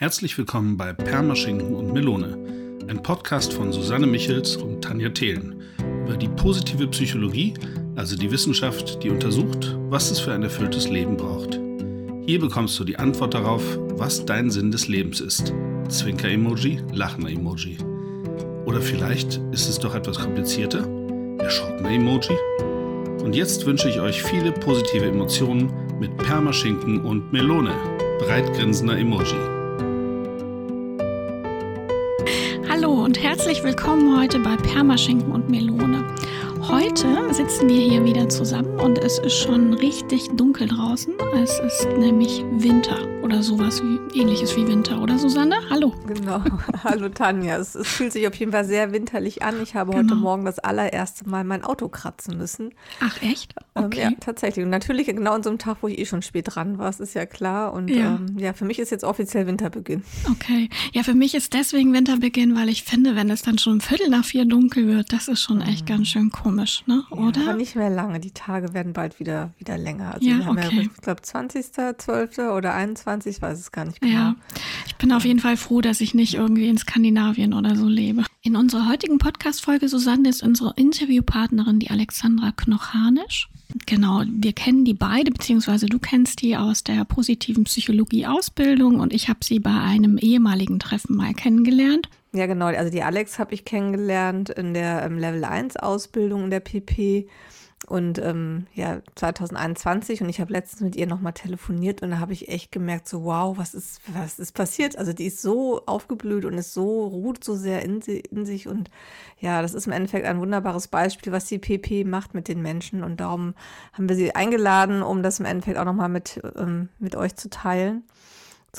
Herzlich willkommen bei Permaschinken und Melone, ein Podcast von Susanne Michels und Tanja Thelen über die positive Psychologie, also die Wissenschaft, die untersucht, was es für ein erfülltes Leben braucht. Hier bekommst du die Antwort darauf, was dein Sinn des Lebens ist. Zwinker-Emoji, Lachner-Emoji. Oder vielleicht ist es doch etwas komplizierter? Erschrockener Emoji? Und jetzt wünsche ich euch viele positive Emotionen mit Permaschinken und Melone. Breitgrinsender Emoji. Herzlich willkommen heute bei Permaschinken und Melone. Heute sitzen wir hier wieder zusammen und es ist schon richtig dunkel draußen. Es ist nämlich Winter oder sowas wie ähnliches wie Winter, oder Susanne? Hallo. Genau. Hallo Tanja. Es, es, fühlt sich auf jeden Fall sehr winterlich an. Ich habe genau. heute Morgen das allererste Mal mein Auto kratzen müssen. Ach echt? Ähm, okay. Ähm, ja, tatsächlich. Und natürlich genau an so einem Tag, wo ich eh schon spät dran war, das ist ja klar. Und ja. Ähm, ja, für mich ist jetzt offiziell Winterbeginn. Okay. Ja, für mich ist deswegen Winterbeginn, weil ich finde, wenn es dann schon um Viertel nach vier dunkel wird, das ist schon echt mhm. ganz schön komisch, ne? Oder? Ja, aber nicht mehr lange. Die Tage werden bald wieder, wieder länger. Also ja, wir haben okay. ja, ich glaube, 20.12. oder 21 20, ich weiß es gar nicht genau. Ja, ich bin auf jeden Fall froh, dass ich nicht irgendwie in Skandinavien oder so lebe. In unserer heutigen Podcast-Folge, Susanne, ist unsere Interviewpartnerin die Alexandra Knochanisch. Genau, wir kennen die beide, beziehungsweise du kennst die aus der positiven Psychologie-Ausbildung und ich habe sie bei einem ehemaligen Treffen mal kennengelernt. Ja, genau. Also die Alex habe ich kennengelernt in der ähm, Level 1 Ausbildung in der PP und ähm, ja, 2021 und ich habe letztens mit ihr nochmal telefoniert und da habe ich echt gemerkt, so wow, was ist, was ist passiert? Also die ist so aufgeblüht und ist so, ruht so sehr in, in sich und ja, das ist im Endeffekt ein wunderbares Beispiel, was die PP macht mit den Menschen und darum haben wir sie eingeladen, um das im Endeffekt auch nochmal mit, ähm, mit euch zu teilen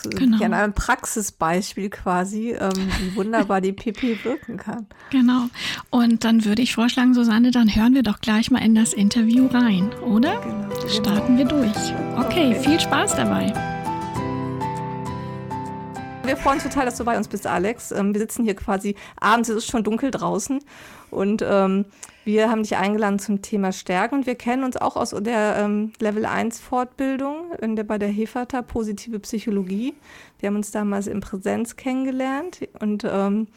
genau. an einem Praxisbeispiel quasi, ähm, wie wunderbar die PP wirken kann. Genau. Und dann würde ich vorschlagen, Susanne, dann hören wir doch gleich mal in das Interview rein, oder? Genau. Starten wir durch. Okay, okay, viel Spaß dabei. Wir freuen uns total, dass du bei uns bist, Alex. Ähm, wir sitzen hier quasi abends, es ist schon dunkel draußen und ähm, wir haben dich eingeladen zum Thema Stärken und wir kennen uns auch aus der ähm, Level 1 Fortbildung in der, bei der Hefata Positive Psychologie. Wir haben uns damals in Präsenz kennengelernt und ähm,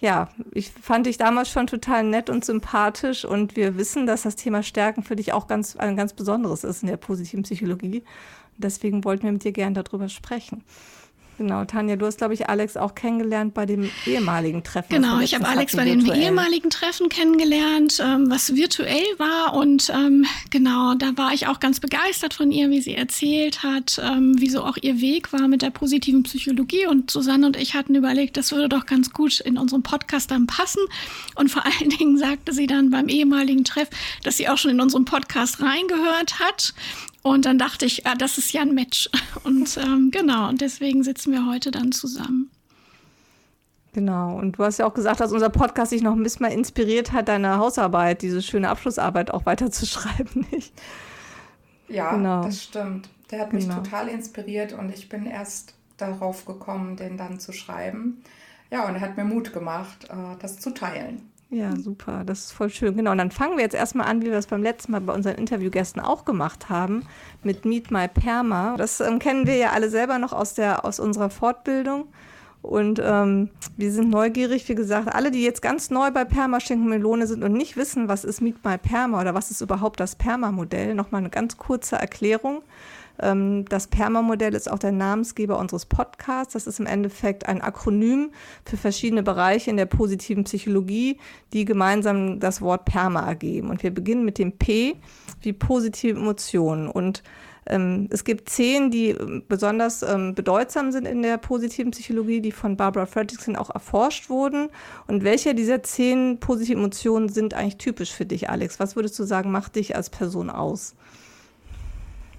ja, ich fand dich damals schon total nett und sympathisch und wir wissen, dass das Thema Stärken für dich auch ganz, ein ganz besonderes ist in der positiven Psychologie. Deswegen wollten wir mit dir gerne darüber sprechen. Genau, Tanja, du hast, glaube ich, Alex auch kennengelernt bei dem ehemaligen Treffen. Genau, ich habe Alex bei dem ehemaligen Treffen kennengelernt, ähm, was virtuell war. Und ähm, genau, da war ich auch ganz begeistert von ihr, wie sie erzählt hat, ähm, wie so auch ihr Weg war mit der positiven Psychologie. Und Susanne und ich hatten überlegt, das würde doch ganz gut in unserem Podcast dann passen. Und vor allen Dingen sagte sie dann beim ehemaligen Treff, dass sie auch schon in unserem Podcast reingehört hat und dann dachte ich, ah, das ist ja ein Match. Und ähm, genau, und deswegen sitzen wir heute dann zusammen. Genau, und du hast ja auch gesagt, dass unser Podcast sich noch ein bisschen mal inspiriert hat, deine Hausarbeit, diese schöne Abschlussarbeit auch weiterzuschreiben, nicht? Ja, genau. das stimmt. Der hat mich genau. total inspiriert und ich bin erst darauf gekommen, den dann zu schreiben. Ja, und er hat mir Mut gemacht, äh, das zu teilen. Ja, super. Das ist voll schön. Genau. Und dann fangen wir jetzt erstmal an, wie wir das beim letzten Mal bei unseren Interviewgästen auch gemacht haben, mit Meet My Perma. Das ähm, kennen wir ja alle selber noch aus, der, aus unserer Fortbildung. Und ähm, wir sind neugierig, wie gesagt, alle, die jetzt ganz neu bei Perma Schinken Melone sind und nicht wissen, was ist Meet My Perma oder was ist überhaupt das Perma-Modell, nochmal eine ganz kurze Erklärung. Ähm, das PERMA-Modell ist auch der Namensgeber unseres Podcasts. Das ist im Endeffekt ein Akronym für verschiedene Bereiche in der positiven Psychologie, die gemeinsam das Wort PERMA ergeben. Und wir beginnen mit dem P wie positive Emotionen. Und es gibt zehn, die besonders ähm, bedeutsam sind in der positiven Psychologie, die von Barbara Fredrickson auch erforscht wurden. Und welche dieser zehn positiven Emotionen sind eigentlich typisch für dich, Alex? Was würdest du sagen, macht dich als Person aus?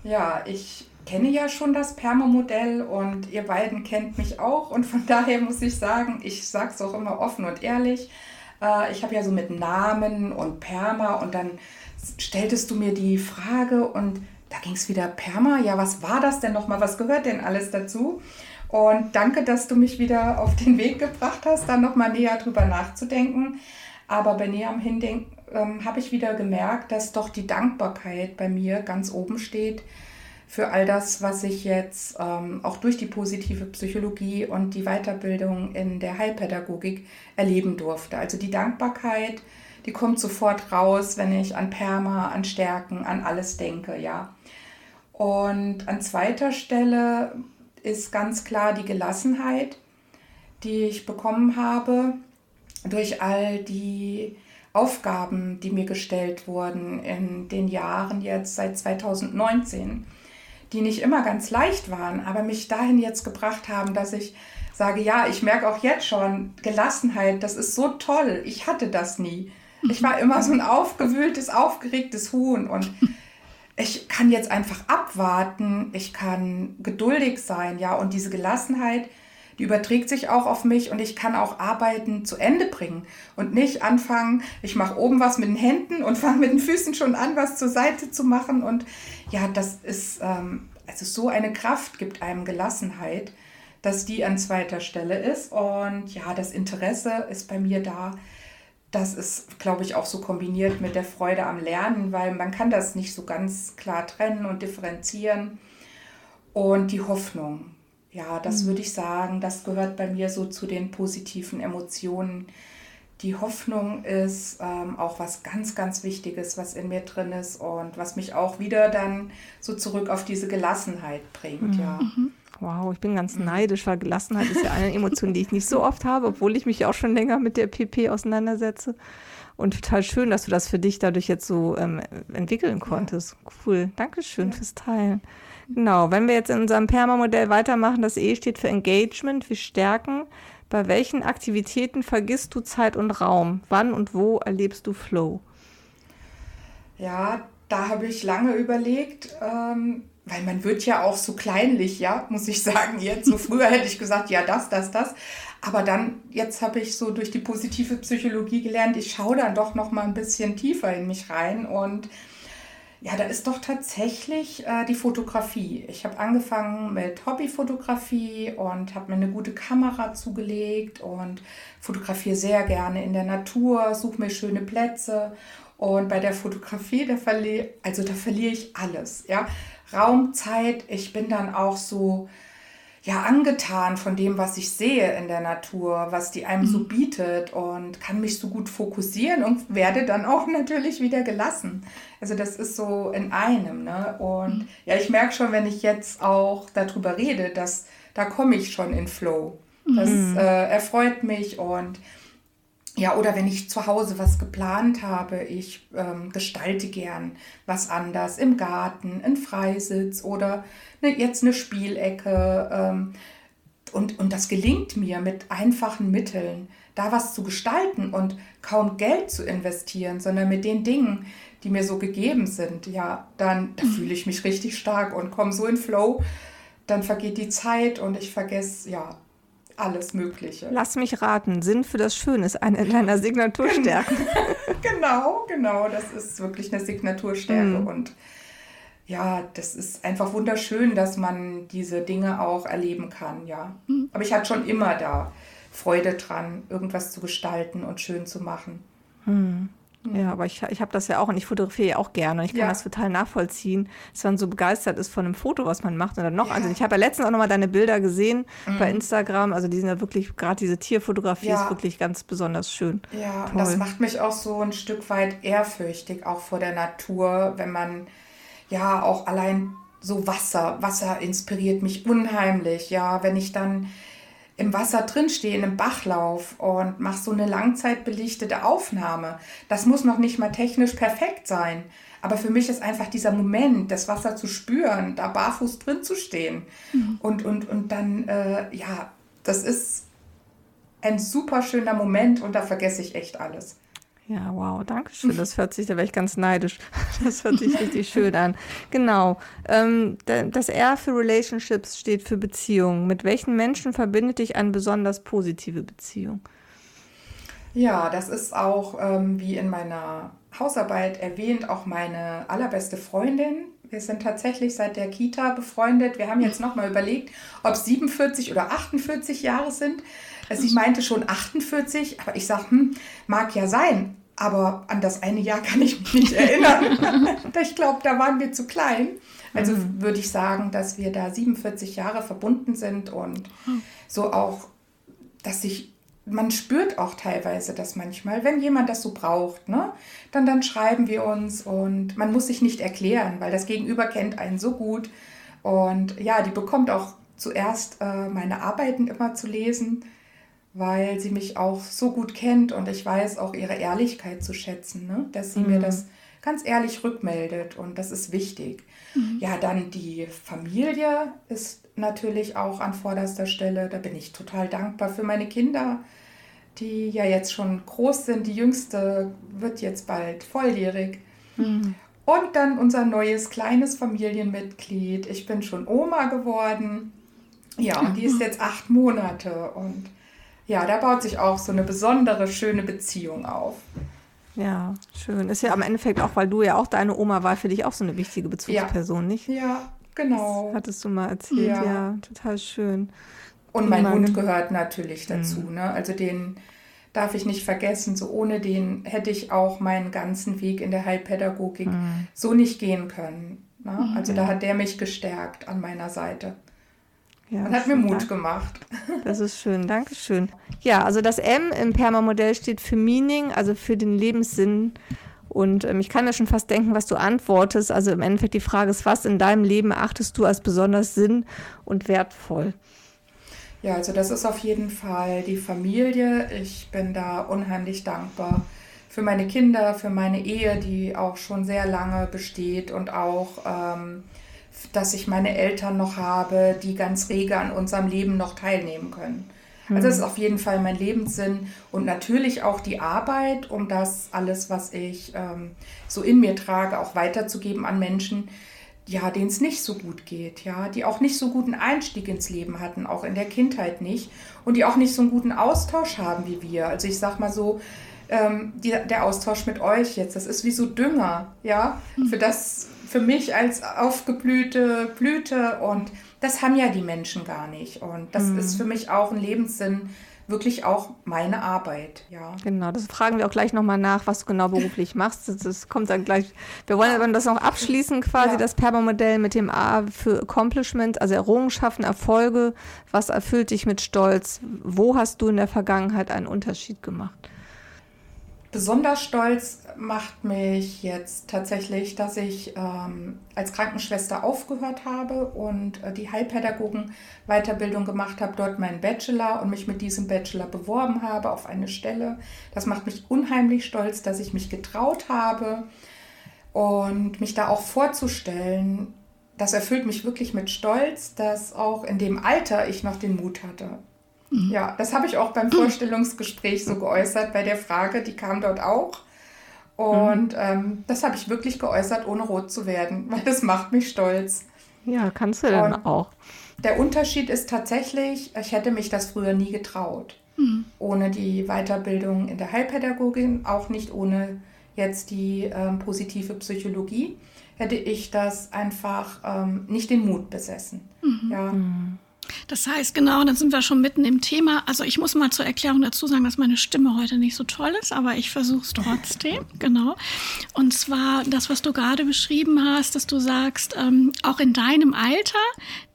Ja, ich kenne ja schon das Perma-Modell und ihr beiden kennt mich auch und von daher muss ich sagen, ich sage es auch immer offen und ehrlich, äh, ich habe ja so mit Namen und Perma und dann stelltest du mir die Frage und da ging es wieder Perma, ja, was war das denn nochmal, was gehört denn alles dazu? Und danke, dass du mich wieder auf den Weg gebracht hast, dann nochmal näher drüber nachzudenken. Aber bei näherem Hindenken ähm, habe ich wieder gemerkt, dass doch die Dankbarkeit bei mir ganz oben steht für all das, was ich jetzt ähm, auch durch die positive Psychologie und die Weiterbildung in der Heilpädagogik erleben durfte. Also die Dankbarkeit, die kommt sofort raus, wenn ich an Perma, an Stärken, an alles denke, ja. Und an zweiter Stelle ist ganz klar die Gelassenheit, die ich bekommen habe durch all die Aufgaben, die mir gestellt wurden in den Jahren jetzt seit 2019, die nicht immer ganz leicht waren, aber mich dahin jetzt gebracht haben, dass ich sage, ja, ich merke auch jetzt schon Gelassenheit, das ist so toll, ich hatte das nie. Ich war immer so ein aufgewühltes, aufgeregtes Huhn und ich kann jetzt einfach abwarten, ich kann geduldig sein, ja, und diese Gelassenheit, die überträgt sich auch auf mich und ich kann auch Arbeiten zu Ende bringen und nicht anfangen, ich mache oben was mit den Händen und fange mit den Füßen schon an, was zur Seite zu machen. Und ja, das ist, ähm, also so eine Kraft gibt einem Gelassenheit, dass die an zweiter Stelle ist. Und ja, das Interesse ist bei mir da. Das ist, glaube ich, auch so kombiniert mit der Freude am Lernen, weil man kann das nicht so ganz klar trennen und differenzieren. Und die Hoffnung, ja, das mhm. würde ich sagen, das gehört bei mir so zu den positiven Emotionen. Die Hoffnung ist ähm, auch was ganz, ganz Wichtiges, was in mir drin ist und was mich auch wieder dann so zurück auf diese Gelassenheit bringt, mhm. ja. Mhm. Wow, ich bin ganz mhm. neidisch, weil Gelassenheit ist ja eine Emotion, die ich nicht so oft habe, obwohl ich mich auch schon länger mit der PP auseinandersetze. Und total schön, dass du das für dich dadurch jetzt so ähm, entwickeln konntest. Ja. Cool. Dankeschön ja. fürs Teilen. Genau, wenn wir jetzt in unserem Perma-Modell weitermachen, das E steht für Engagement, für Stärken. Bei welchen Aktivitäten vergisst du Zeit und Raum? Wann und wo erlebst du Flow? Ja, da habe ich lange überlegt, ähm, weil man wird ja auch so kleinlich, ja, muss ich sagen. Jetzt so früher hätte ich gesagt, ja, das, das, das. Aber dann, jetzt habe ich so durch die positive Psychologie gelernt, ich schaue dann doch noch mal ein bisschen tiefer in mich rein und ja, da ist doch tatsächlich äh, die Fotografie. Ich habe angefangen mit Hobbyfotografie und habe mir eine gute Kamera zugelegt und fotografiere sehr gerne in der Natur, suche mir schöne Plätze. Und bei der Fotografie, da verliere, also da verliere ich alles. Ja? Raum, Zeit, ich bin dann auch so, ja angetan von dem, was ich sehe in der Natur, was die einem so mhm. bietet und kann mich so gut fokussieren und werde dann auch natürlich wieder gelassen. Also das ist so in einem. Ne? Und mhm. ja, ich merke schon, wenn ich jetzt auch darüber rede, dass da komme ich schon in Flow. Das mhm. äh, erfreut mich und ja, oder wenn ich zu Hause was geplant habe, ich ähm, gestalte gern was anders im Garten, in Freisitz oder ne, jetzt eine Spielecke. Ähm, und, und das gelingt mir mit einfachen Mitteln, da was zu gestalten und kaum Geld zu investieren, sondern mit den Dingen, die mir so gegeben sind, ja, dann da mhm. fühle ich mich richtig stark und komme so in Flow. Dann vergeht die Zeit und ich vergesse, ja, alles Mögliche. Lass mich raten, Sinn für das Schöne ist eine deiner Signaturstärken. genau, genau, das ist wirklich eine Signaturstärke mhm. und ja, das ist einfach wunderschön, dass man diese Dinge auch erleben kann, ja. Mhm. Aber ich hatte schon immer da Freude dran, irgendwas zu gestalten und schön zu machen. Mhm. Ja, aber ich, ich habe das ja auch und ich fotografiere ja auch gerne und ich kann ja. das total nachvollziehen, dass man so begeistert ist von einem Foto, was man macht und dann noch. Ja. Also ich habe ja letztens auch nochmal deine Bilder gesehen mhm. bei Instagram. Also die sind ja wirklich, gerade diese Tierfotografie ja. ist wirklich ganz besonders schön. Ja, Toll. und das macht mich auch so ein Stück weit ehrfürchtig, auch vor der Natur, wenn man ja auch allein so Wasser, Wasser inspiriert mich unheimlich, ja, wenn ich dann im Wasser drinstehe, im Bachlauf und mache so eine langzeitbelichtete Aufnahme. Das muss noch nicht mal technisch perfekt sein. Aber für mich ist einfach dieser Moment, das Wasser zu spüren, da barfuß drin zu stehen. Mhm. Und, und, und dann, äh, ja, das ist ein super schöner Moment und da vergesse ich echt alles. Ja, wow, danke schön. Das hört sich, da wäre ich ganz neidisch. Das hört sich richtig schön an. Genau. Ähm, das R für Relationships steht für Beziehungen. Mit welchen Menschen verbindet dich eine besonders positive Beziehung? Ja, das ist auch, ähm, wie in meiner Hausarbeit erwähnt, auch meine allerbeste Freundin. Wir sind tatsächlich seit der Kita befreundet. Wir haben jetzt nochmal überlegt, ob 47 oder 48 Jahre sind. Sie meinte schon 48, aber ich sage, hm, mag ja sein. Aber an das eine Jahr kann ich mich nicht erinnern. ich glaube, da waren wir zu klein. Also mhm. würde ich sagen, dass wir da 47 Jahre verbunden sind und mhm. so auch, dass sich man spürt auch teilweise das manchmal, wenn jemand das so braucht, ne? Dann, dann schreiben wir uns und man muss sich nicht erklären, weil das Gegenüber kennt einen so gut. Und ja, die bekommt auch zuerst äh, meine Arbeiten immer zu lesen, weil sie mich auch so gut kennt und ich weiß auch ihre Ehrlichkeit zu schätzen, ne? dass sie mhm. mir das ganz ehrlich rückmeldet und das ist wichtig. Mhm. Ja, dann die Familie ist natürlich auch an vorderster Stelle. Da bin ich total dankbar für meine Kinder, die ja jetzt schon groß sind. Die jüngste wird jetzt bald volljährig. Mhm. Und dann unser neues kleines Familienmitglied. Ich bin schon Oma geworden. Ja, und die ist jetzt acht Monate. Und ja, da baut sich auch so eine besondere, schöne Beziehung auf. Ja, schön. Ist ja am Endeffekt auch, weil du ja auch deine Oma war, für dich auch so eine wichtige Bezugsperson, ja. nicht? Ja, genau. Das hattest du mal erzählt, ja, ja total schön. Und mein Hund gehört natürlich dazu, mhm. ne? Also den darf ich nicht vergessen. So ohne den hätte ich auch meinen ganzen Weg in der Heilpädagogik mhm. so nicht gehen können. Ne? Mhm. Also da hat der mich gestärkt an meiner Seite. Ja, und hat mir Mut Dank. gemacht. Das ist schön, Dankeschön. Ja, also das M im Perma-Modell steht für Meaning, also für den Lebenssinn. Und ähm, ich kann mir schon fast denken, was du antwortest. Also im Endeffekt die Frage ist, was in deinem Leben achtest du als besonders sinn- und wertvoll? Ja, also das ist auf jeden Fall die Familie. Ich bin da unheimlich dankbar für meine Kinder, für meine Ehe, die auch schon sehr lange besteht und auch ähm, dass ich meine Eltern noch habe, die ganz rege an unserem Leben noch teilnehmen können. Also das ist auf jeden Fall mein Lebenssinn und natürlich auch die Arbeit, um das alles, was ich ähm, so in mir trage, auch weiterzugeben an Menschen, ja, denen es nicht so gut geht, ja, die auch nicht so guten Einstieg ins Leben hatten, auch in der Kindheit nicht und die auch nicht so einen guten Austausch haben wie wir. Also ich sag mal so, ähm, die, der Austausch mit euch jetzt, das ist wie so Dünger, ja, für das für mich als aufgeblühte Blüte und das haben ja die Menschen gar nicht. Und das mhm. ist für mich auch ein Lebenssinn, wirklich auch meine Arbeit, ja. Genau, das fragen wir auch gleich nochmal nach, was du genau beruflich machst. Das, das, kommt dann gleich. Wir wollen aber das noch abschließen, quasi ja. das Perma-Modell mit dem A für Accomplishment, also Errungenschaften, Erfolge. Was erfüllt dich mit Stolz? Wo hast du in der Vergangenheit einen Unterschied gemacht? Besonders stolz macht mich jetzt tatsächlich, dass ich ähm, als Krankenschwester aufgehört habe und äh, die Heilpädagogen-Weiterbildung gemacht habe, dort meinen Bachelor und mich mit diesem Bachelor beworben habe auf eine Stelle. Das macht mich unheimlich stolz, dass ich mich getraut habe und mich da auch vorzustellen. Das erfüllt mich wirklich mit Stolz, dass auch in dem Alter ich noch den Mut hatte. Mhm. Ja, das habe ich auch beim Vorstellungsgespräch so geäußert, bei der Frage, die kam dort auch. Und mhm. ähm, das habe ich wirklich geäußert, ohne rot zu werden, weil das macht mich stolz. Ja, kannst du dann auch. Der Unterschied ist tatsächlich, ich hätte mich das früher nie getraut. Mhm. Ohne die Weiterbildung in der Heilpädagogin, auch nicht ohne jetzt die ähm, positive Psychologie, hätte ich das einfach ähm, nicht den Mut besessen. Mhm. Ja. Das heißt, genau, dann sind wir schon mitten im Thema. Also ich muss mal zur Erklärung dazu sagen, dass meine Stimme heute nicht so toll ist, aber ich versuche es trotzdem, genau. Und zwar das, was du gerade beschrieben hast, dass du sagst, ähm, auch in deinem Alter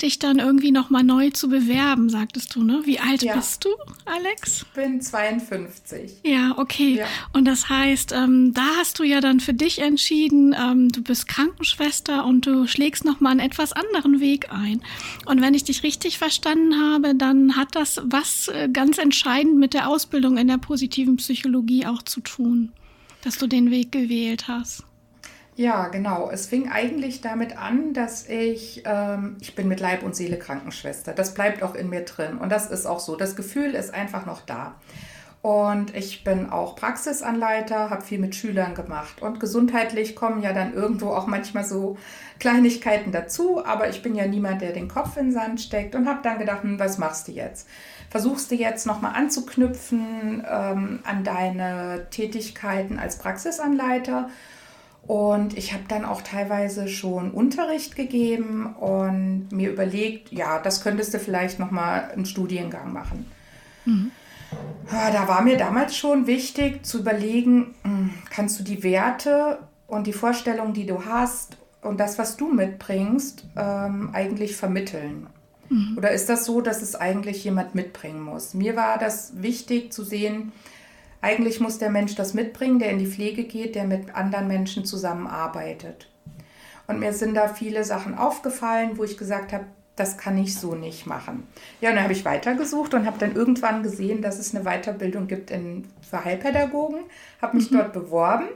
dich dann irgendwie nochmal neu zu bewerben, sagtest du, ne? Wie alt ja. bist du, Alex? Ich bin 52. Ja, okay. Ja. Und das heißt, ähm, da hast du ja dann für dich entschieden, ähm, du bist Krankenschwester und du schlägst nochmal einen etwas anderen Weg ein. Und wenn ich dich richtig verstanden habe, dann hat das was äh, ganz entscheidend mit der Ausbildung in der positiven Psychologie auch zu tun, dass du den Weg gewählt hast. Ja, genau. Es fing eigentlich damit an, dass ich, ähm, ich bin mit Leib und Seele Krankenschwester. Das bleibt auch in mir drin. Und das ist auch so. Das Gefühl ist einfach noch da. Und ich bin auch Praxisanleiter, habe viel mit Schülern gemacht. Und gesundheitlich kommen ja dann irgendwo auch manchmal so Kleinigkeiten dazu. Aber ich bin ja niemand, der den Kopf in den Sand steckt und habe dann gedacht, hm, was machst du jetzt? Versuchst du jetzt nochmal anzuknüpfen ähm, an deine Tätigkeiten als Praxisanleiter? Und ich habe dann auch teilweise schon Unterricht gegeben und mir überlegt, ja, das könntest du vielleicht nochmal einen Studiengang machen. Mhm. Da war mir damals schon wichtig zu überlegen, hm, kannst du die Werte und die Vorstellungen, die du hast, und das, was du mitbringst, ähm, eigentlich vermitteln? Mhm. Oder ist das so, dass es eigentlich jemand mitbringen muss? Mir war das wichtig zu sehen, eigentlich muss der Mensch das mitbringen, der in die Pflege geht, der mit anderen Menschen zusammenarbeitet. Und mir sind da viele Sachen aufgefallen, wo ich gesagt habe, das kann ich so nicht machen. Ja, und dann habe ich weitergesucht und habe dann irgendwann gesehen, dass es eine Weiterbildung gibt in, für Heilpädagogen, habe mich mhm. dort beworben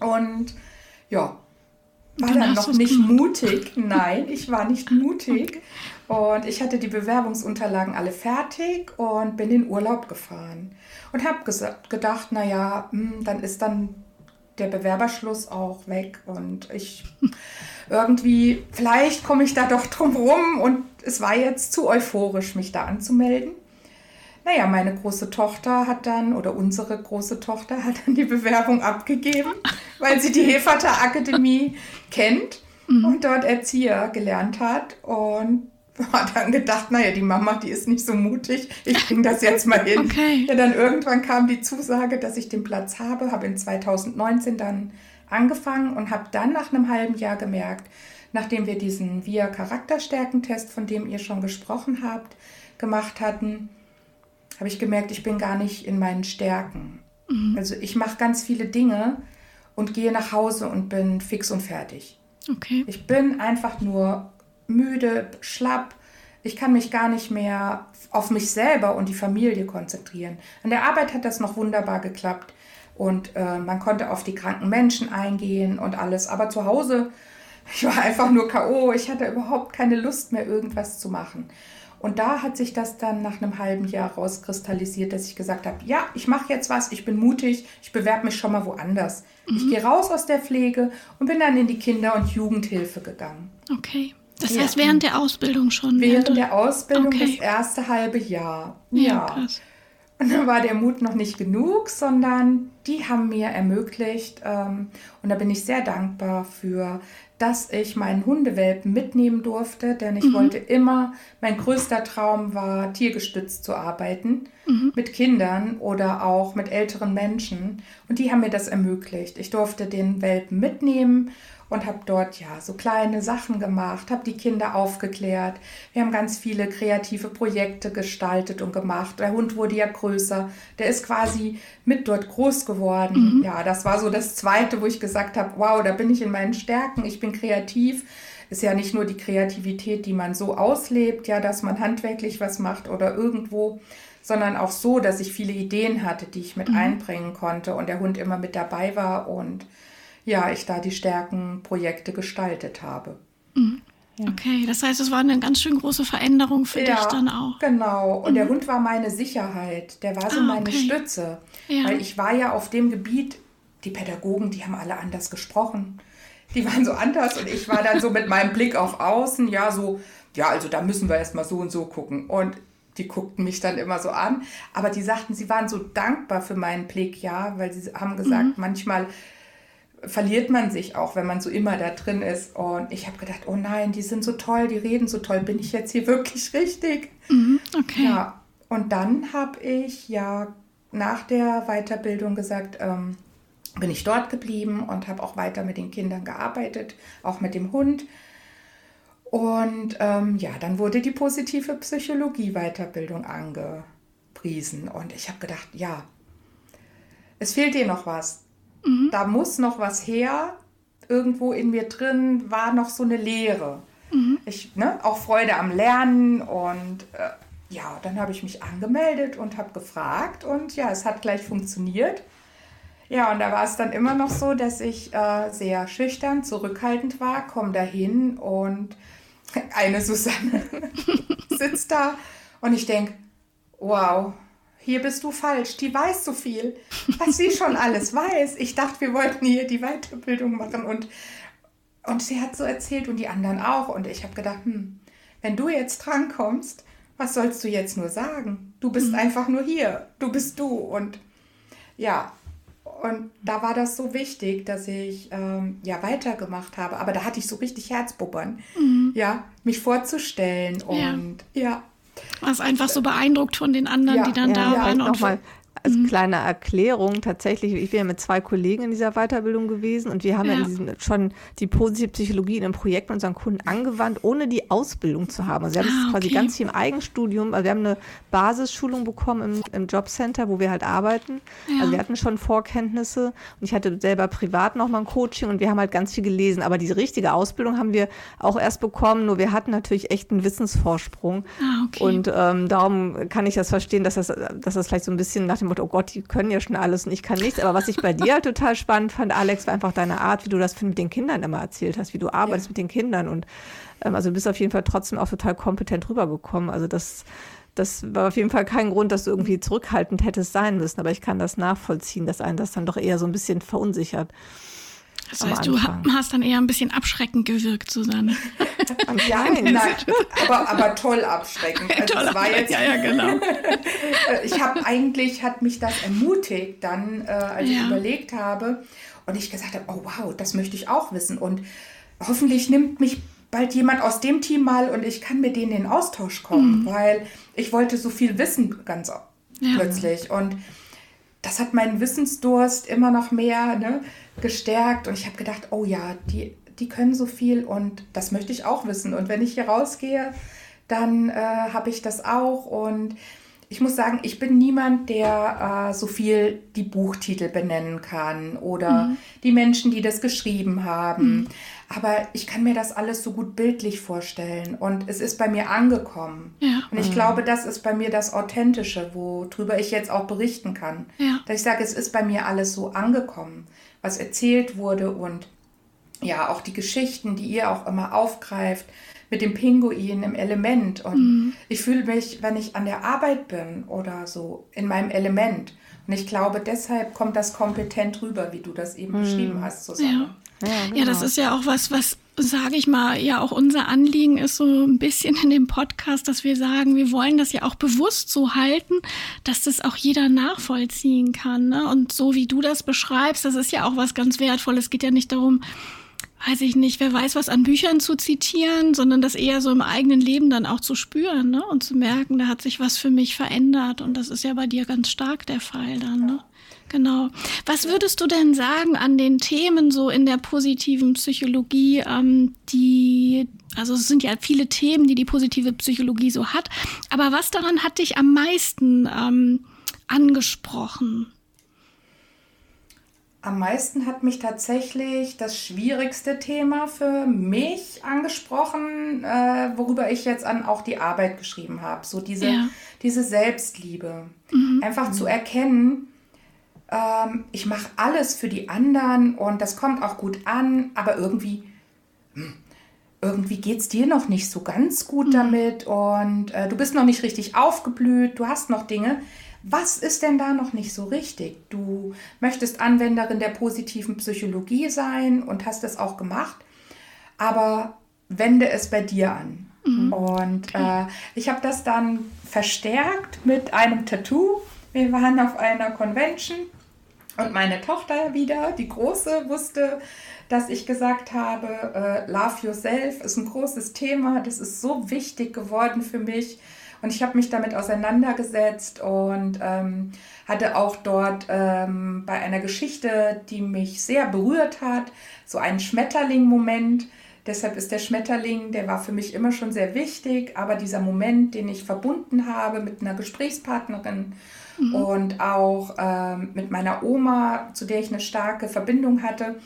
und ja, war dann, dann noch nicht mutig. Nein, ich war nicht mutig. Und ich hatte die Bewerbungsunterlagen alle fertig und bin in Urlaub gefahren. Und habe gedacht, naja, hm, dann ist dann der Bewerberschluss auch weg. Und ich irgendwie, vielleicht komme ich da doch drum rum. Und es war jetzt zu euphorisch, mich da anzumelden. Naja, meine große Tochter hat dann, oder unsere große Tochter hat dann die Bewerbung abgegeben, weil sie die Hefater Akademie kennt mhm. und dort Erzieher gelernt hat. Und hat dann gedacht, naja, die Mama, die ist nicht so mutig, ich bringe das jetzt mal hin. Okay. Ja, dann irgendwann kam die Zusage, dass ich den Platz habe, habe in 2019 dann angefangen und habe dann nach einem halben Jahr gemerkt, nachdem wir diesen VIA Charakterstärkentest, von dem ihr schon gesprochen habt, gemacht hatten, habe ich gemerkt, ich bin gar nicht in meinen Stärken. Mhm. Also ich mache ganz viele Dinge und gehe nach Hause und bin fix und fertig. Okay. Ich bin einfach nur müde, schlapp. Ich kann mich gar nicht mehr auf mich selber und die Familie konzentrieren. An der Arbeit hat das noch wunderbar geklappt und äh, man konnte auf die kranken Menschen eingehen und alles. Aber zu Hause, ich war einfach nur KO. Ich hatte überhaupt keine Lust mehr, irgendwas zu machen. Und da hat sich das dann nach einem halben Jahr rauskristallisiert, dass ich gesagt habe, ja, ich mache jetzt was, ich bin mutig, ich bewerbe mich schon mal woanders. Mhm. Ich gehe raus aus der Pflege und bin dann in die Kinder- und Jugendhilfe gegangen. Okay. Das heißt, während der Ausbildung schon? Während der Ausbildung okay. das erste halbe Jahr. Ja. ja. Krass. Und dann war der Mut noch nicht genug, sondern die haben mir ermöglicht, ähm, und da bin ich sehr dankbar für, dass ich meinen Hundewelpen mitnehmen durfte, denn ich mhm. wollte immer, mein größter Traum war, tiergestützt zu arbeiten, mhm. mit Kindern oder auch mit älteren Menschen. Und die haben mir das ermöglicht. Ich durfte den Welpen mitnehmen und habe dort ja so kleine Sachen gemacht, habe die Kinder aufgeklärt. Wir haben ganz viele kreative Projekte gestaltet und gemacht. Der Hund wurde ja größer, der ist quasi mit dort groß geworden. Mhm. Ja, das war so das Zweite, wo ich gesagt habe, wow, da bin ich in meinen Stärken, ich bin kreativ. Ist ja nicht nur die Kreativität, die man so auslebt, ja, dass man handwerklich was macht oder irgendwo, sondern auch so, dass ich viele Ideen hatte, die ich mit mhm. einbringen konnte und der Hund immer mit dabei war und ja, ich da die Stärkenprojekte gestaltet habe. Mhm. Okay, das heißt, es war eine ganz schön große Veränderung für ja, dich dann auch. Genau. Und mhm. der Hund war meine Sicherheit. Der war so ah, meine okay. Stütze. Ja. Weil ich war ja auf dem Gebiet, die Pädagogen, die haben alle anders gesprochen. Die waren so anders und ich war dann so mit meinem Blick auf außen, ja, so, ja, also da müssen wir erstmal so und so gucken. Und die guckten mich dann immer so an. Aber die sagten, sie waren so dankbar für meinen Blick, ja, weil sie haben gesagt, mhm. manchmal verliert man sich auch, wenn man so immer da drin ist. Und ich habe gedacht, oh nein, die sind so toll, die reden so toll, bin ich jetzt hier wirklich richtig? Mhm, okay. Ja, und dann habe ich ja nach der Weiterbildung gesagt, ähm, bin ich dort geblieben und habe auch weiter mit den Kindern gearbeitet, auch mit dem Hund. Und ähm, ja, dann wurde die positive Psychologie-Weiterbildung angepriesen. Und ich habe gedacht, ja, es fehlt dir noch was Mhm. Da muss noch was her. Irgendwo in mir drin war noch so eine Leere. Mhm. Ich, ne, auch Freude am Lernen und äh, ja, dann habe ich mich angemeldet und habe gefragt und ja, es hat gleich funktioniert. Ja, und da war es dann immer noch so, dass ich äh, sehr schüchtern, zurückhaltend war, komme dahin und eine Susanne sitzt da und ich denke, wow, hier bist du falsch, die weiß so viel, was sie schon alles weiß. Ich dachte, wir wollten hier die Weiterbildung machen und, und sie hat so erzählt und die anderen auch. Und ich habe gedacht, hm, wenn du jetzt drankommst, was sollst du jetzt nur sagen? Du bist mhm. einfach nur hier, du bist du. Und ja, und da war das so wichtig, dass ich ähm, ja weitergemacht habe. Aber da hatte ich so richtig Herzbubbern, mhm. ja, mich vorzustellen und ja. ja was einfach so beeindruckt von den anderen, ja, die dann ja, da waren. Und nochmal als mhm. kleine Erklärung, tatsächlich, ich bin ja mit zwei Kollegen in dieser Weiterbildung gewesen und wir haben ja, ja diesen, schon die positive Psychologie in einem Projekt mit unseren Kunden angewandt, ohne die Ausbildung zu haben. Also wir haben ah, das quasi ganz viel im Eigenstudium, also wir haben eine Basisschulung bekommen im, im Jobcenter, wo wir halt arbeiten. Ja. Also wir hatten schon Vorkenntnisse und ich hatte selber privat nochmal ein Coaching und wir haben halt ganz viel gelesen. Aber diese richtige Ausbildung haben wir auch erst bekommen, nur wir hatten natürlich echt einen Wissensvorsprung. Ah, okay. Und ähm, darum kann ich das verstehen, dass das, dass das vielleicht so ein bisschen nach dem Motto, oh Gott, die können ja schon alles und ich kann nichts. Aber was ich bei dir halt total spannend fand, Alex, war einfach deine Art, wie du das mit den Kindern immer erzählt hast, wie du arbeitest ja. mit den Kindern. Und ähm, also du bist auf jeden Fall trotzdem auch total kompetent rübergekommen. Also das, das war auf jeden Fall kein Grund, dass du irgendwie zurückhaltend hättest sein müssen. Aber ich kann das nachvollziehen, dass einen das dann doch eher so ein bisschen verunsichert. Das heißt, du hast dann eher ein bisschen abschreckend gewirkt, Susanne. ja, nein, aber, aber toll abschreckend. Also toll war jetzt, ja, ja, genau. ich habe eigentlich, hat mich das ermutigt dann, äh, als ja. ich überlegt habe und ich gesagt habe, oh wow, das möchte ich auch wissen und hoffentlich nimmt mich bald jemand aus dem Team mal und ich kann mit denen in Austausch kommen, mhm. weil ich wollte so viel wissen ganz ja. plötzlich und das hat meinen Wissensdurst immer noch mehr, ne? Gestärkt und ich habe gedacht, oh ja, die, die können so viel und das möchte ich auch wissen. Und wenn ich hier rausgehe, dann äh, habe ich das auch und ich muss sagen, ich bin niemand, der äh, so viel die Buchtitel benennen kann oder mhm. die Menschen, die das geschrieben haben. Mhm. Aber ich kann mir das alles so gut bildlich vorstellen und es ist bei mir angekommen. Ja. Und ich mhm. glaube, das ist bei mir das Authentische, worüber ich jetzt auch berichten kann. Ja. Dass ich sage, es ist bei mir alles so angekommen was erzählt wurde und ja, auch die Geschichten, die ihr auch immer aufgreift mit dem Pinguin im Element. Und mhm. ich fühle mich, wenn ich an der Arbeit bin oder so, in meinem Element. Und ich glaube, deshalb kommt das kompetent rüber, wie du das eben mhm. beschrieben hast, Susanne. Ja. Ja, genau. ja, das ist ja auch was, was sage ich mal, ja auch unser Anliegen ist so ein bisschen in dem Podcast, dass wir sagen, wir wollen das ja auch bewusst so halten, dass das auch jeder nachvollziehen kann. Ne? Und so wie du das beschreibst, das ist ja auch was ganz Wertvolles. Es geht ja nicht darum, weiß ich nicht, wer weiß was an Büchern zu zitieren, sondern das eher so im eigenen Leben dann auch zu spüren ne? und zu merken, da hat sich was für mich verändert. Und das ist ja bei dir ganz stark der Fall dann. Ne? Genau. Was würdest du denn sagen an den Themen so in der positiven Psychologie, ähm, die, also es sind ja viele Themen, die die positive Psychologie so hat, aber was daran hat dich am meisten ähm, angesprochen? Am meisten hat mich tatsächlich das schwierigste Thema für mich angesprochen, äh, worüber ich jetzt an auch die Arbeit geschrieben habe. So diese, ja. diese Selbstliebe. Mhm. Einfach zu erkennen, ähm, ich mache alles für die anderen und das kommt auch gut an, aber irgendwie, hm, irgendwie geht es dir noch nicht so ganz gut mhm. damit und äh, du bist noch nicht richtig aufgeblüht, du hast noch Dinge. Was ist denn da noch nicht so richtig? Du möchtest Anwenderin der positiven Psychologie sein und hast es auch gemacht, aber wende es bei dir an. Mhm. Und äh, ich habe das dann verstärkt mit einem Tattoo. Wir waren auf einer Convention und meine Tochter wieder, die Große, wusste, dass ich gesagt habe, äh, Love Yourself ist ein großes Thema, das ist so wichtig geworden für mich. Und ich habe mich damit auseinandergesetzt und ähm, hatte auch dort ähm, bei einer Geschichte, die mich sehr berührt hat, so einen Schmetterling-Moment. Deshalb ist der Schmetterling, der war für mich immer schon sehr wichtig, aber dieser Moment, den ich verbunden habe mit einer Gesprächspartnerin mhm. und auch ähm, mit meiner Oma, zu der ich eine starke Verbindung hatte,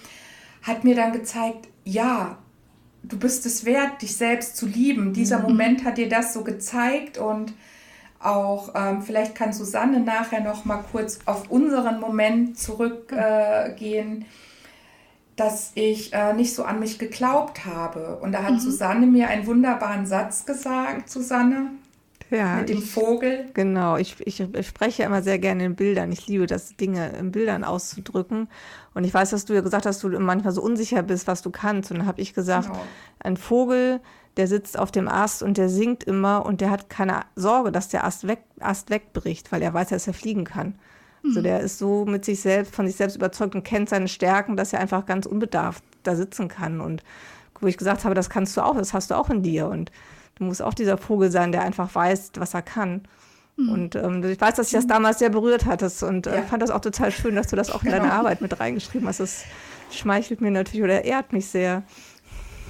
hat mir dann gezeigt, ja, du bist es wert, dich selbst zu lieben. Dieser mhm. Moment hat dir das so gezeigt und auch ähm, vielleicht kann Susanne nachher noch mal kurz auf unseren Moment zurückgehen, äh, dass ich äh, nicht so an mich geglaubt habe. Und da hat mhm. Susanne mir einen wunderbaren Satz gesagt, Susanne. Ja, mit dem ich, Vogel. Genau, ich, ich, spreche immer sehr gerne in Bildern. Ich liebe das, Dinge in Bildern auszudrücken. Und ich weiß, dass du ja gesagt hast, dass du manchmal so unsicher bist, was du kannst. Und dann habe ich gesagt, genau. ein Vogel, der sitzt auf dem Ast und der singt immer und der hat keine Sorge, dass der Ast, weg, Ast wegbricht, weil er weiß, dass er fliegen kann. Mhm. So, der ist so mit sich selbst, von sich selbst überzeugt und kennt seine Stärken, dass er einfach ganz unbedarft da sitzen kann. Und wo ich gesagt habe, das kannst du auch, das hast du auch in dir. Und Du musst auch dieser Vogel sein, der einfach weiß, was er kann. Mhm. Und ähm, ich weiß, dass dich das damals sehr berührt hattest und äh, ja. fand das auch total schön, dass du das auch in genau. deine Arbeit mit reingeschrieben hast. Das schmeichelt mir natürlich oder ehrt mich sehr.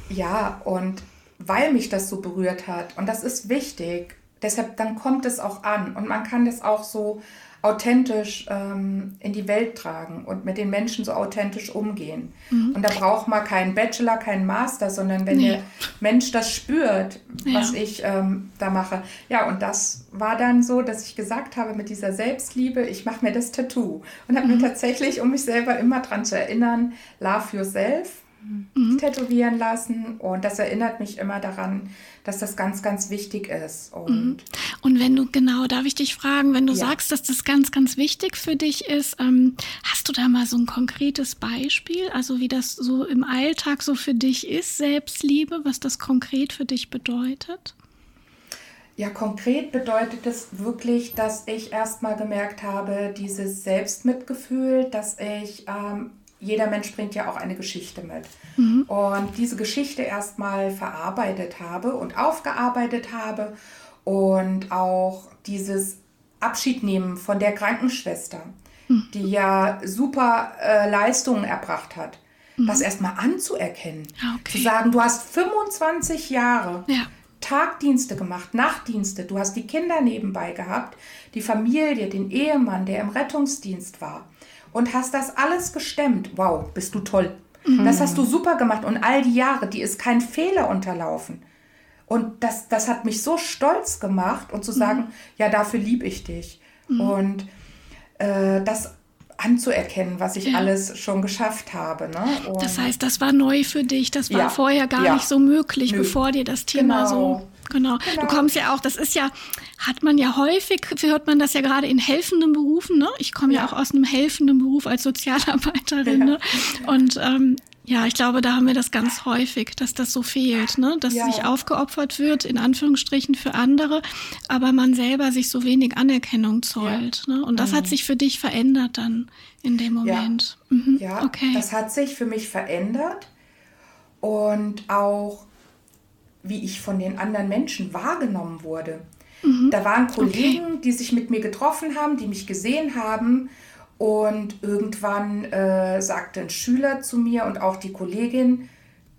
Ja, und weil mich das so berührt hat, und das ist wichtig, deshalb dann kommt es auch an und man kann das auch so authentisch ähm, in die Welt tragen und mit den Menschen so authentisch umgehen. Mhm. Und da braucht man keinen Bachelor, keinen Master, sondern wenn nee. der Mensch das spürt, was ja. ich ähm, da mache. Ja, und das war dann so, dass ich gesagt habe mit dieser Selbstliebe, ich mache mir das Tattoo und habe mhm. mir tatsächlich, um mich selber immer daran zu erinnern, Love Yourself mhm. tätowieren lassen. Und das erinnert mich immer daran, dass das ganz, ganz wichtig ist. Und, mhm. und wenn du, genau, darf ich dich fragen, wenn du ja. sagst, dass das ganz, ganz wichtig für dich ist, ähm, hast du da mal so ein konkretes Beispiel, also wie das so im Alltag so für dich ist, Selbstliebe, was das konkret für dich bedeutet? Ja, konkret bedeutet es wirklich, dass ich erstmal gemerkt habe, dieses Selbstmitgefühl, dass ich ähm, jeder Mensch bringt ja auch eine Geschichte mit. Mhm. Und diese Geschichte erstmal verarbeitet habe und aufgearbeitet habe und auch dieses Abschied nehmen von der Krankenschwester, mhm. die ja super äh, Leistungen erbracht hat. Mhm. Das erstmal anzuerkennen. Ah, okay. Zu sagen, du hast 25 Jahre ja. Tagdienste gemacht, Nachtdienste, du hast die Kinder nebenbei gehabt, die Familie, den Ehemann, der im Rettungsdienst war und hast das alles gestemmt. Wow, bist du toll. Mhm. Das hast du super gemacht und all die Jahre, die ist kein Fehler unterlaufen. Und das, das hat mich so stolz gemacht und zu sagen, mhm. ja, dafür liebe ich dich. Mhm. Und äh, das anzuerkennen, was ich ja. alles schon geschafft habe. Ne? das heißt, das war neu für dich, das war ja. vorher gar ja. nicht so möglich, Nö. bevor dir das Thema genau. so Genau. genau. Du kommst ja auch, das ist ja, hat man ja häufig, hört man das ja gerade in helfenden Berufen, ne? Ich komme ja. ja. auch aus einem helfenden Beruf als Sozialarbeiterin, ne? Und ähm, ja, ich glaube, da haben wir das ganz häufig, dass das so fehlt, ne? dass ja. sich aufgeopfert wird, in Anführungsstrichen für andere, aber man selber sich so wenig Anerkennung zollt. Ja. Ne? Und das mhm. hat sich für dich verändert dann in dem Moment. Ja, mhm. ja okay. das hat sich für mich verändert und auch wie ich von den anderen Menschen wahrgenommen wurde. Mhm. Da waren Kollegen, okay. die sich mit mir getroffen haben, die mich gesehen haben. Und irgendwann äh, sagte ein Schüler zu mir und auch die Kollegin,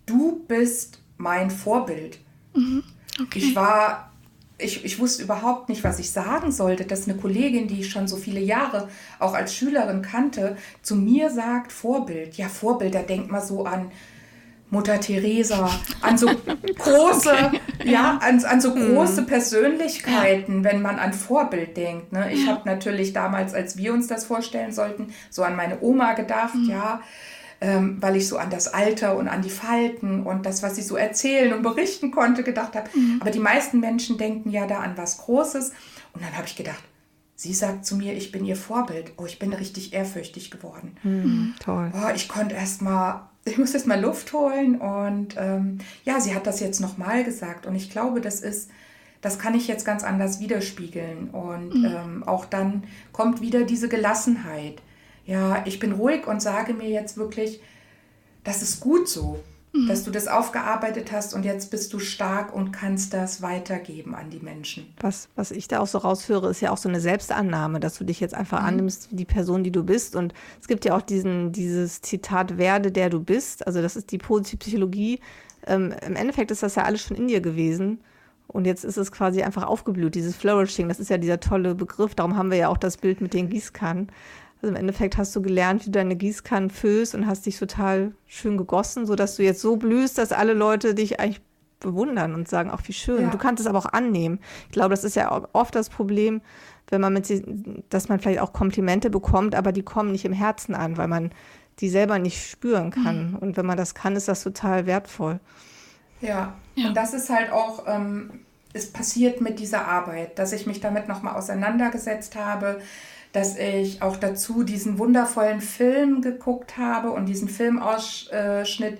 du bist mein Vorbild. Mhm. Okay. Ich war, ich, ich wusste überhaupt nicht, was ich sagen sollte, dass eine Kollegin, die ich schon so viele Jahre auch als Schülerin kannte, zu mir sagt, Vorbild. Ja, Vorbild, da denkt man so an Mutter Teresa, an so große, okay. ja, an, an so große mhm. Persönlichkeiten, wenn man an Vorbild denkt. Ne? Ich habe natürlich damals, als wir uns das vorstellen sollten, so an meine Oma gedacht, mhm. ja, ähm, weil ich so an das Alter und an die Falten und das, was sie so erzählen und berichten konnte, gedacht habe. Mhm. Aber die meisten Menschen denken ja da an was Großes. Und dann habe ich gedacht, Sie sagt zu mir, ich bin ihr Vorbild. Oh, ich bin richtig ehrfürchtig geworden. Mhm, toll. Oh, ich konnte erst mal ich muss jetzt mal Luft holen und ähm, ja, sie hat das jetzt nochmal gesagt und ich glaube, das ist, das kann ich jetzt ganz anders widerspiegeln und mhm. ähm, auch dann kommt wieder diese Gelassenheit. Ja, ich bin ruhig und sage mir jetzt wirklich, das ist gut so mhm. dass du das aufgearbeitet hast und jetzt bist du stark und kannst das weitergeben an die Menschen. Was, was ich da auch so raushöre, ist ja auch so eine Selbstannahme, dass du dich jetzt einfach mhm. annimmst, die Person, die du bist. Und es gibt ja auch diesen, dieses Zitat, werde der du bist. Also das ist die positive Psychologie. Ähm, Im Endeffekt ist das ja alles schon in dir gewesen. Und jetzt ist es quasi einfach aufgeblüht, dieses Flourishing. Das ist ja dieser tolle Begriff. Darum haben wir ja auch das Bild mit den Gießkannen. Also im Endeffekt hast du gelernt, wie du deine Gießkannen füllst und hast dich total schön gegossen, sodass du jetzt so blühst, dass alle Leute dich eigentlich bewundern und sagen, auch wie schön. Ja. Du kannst es aber auch annehmen. Ich glaube, das ist ja oft das Problem, wenn man mit, dass man vielleicht auch Komplimente bekommt, aber die kommen nicht im Herzen an, weil man die selber nicht spüren kann. Mhm. Und wenn man das kann, ist das total wertvoll. Ja, ja. und das ist halt auch, ähm, es passiert mit dieser Arbeit, dass ich mich damit nochmal auseinandergesetzt habe, dass ich auch dazu diesen wundervollen Film geguckt habe und diesen Filmausschnitt,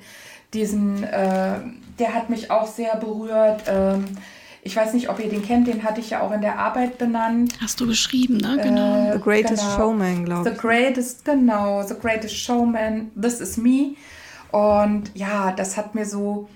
diesen, äh, der hat mich auch sehr berührt. Ähm, ich weiß nicht, ob ihr den kennt, den hatte ich ja auch in der Arbeit benannt. Hast du beschrieben, ne? Genau. Äh, The Greatest genau. Showman, glaube ich. The Greatest, genau. The Greatest Showman, This is Me. Und ja, das hat mir so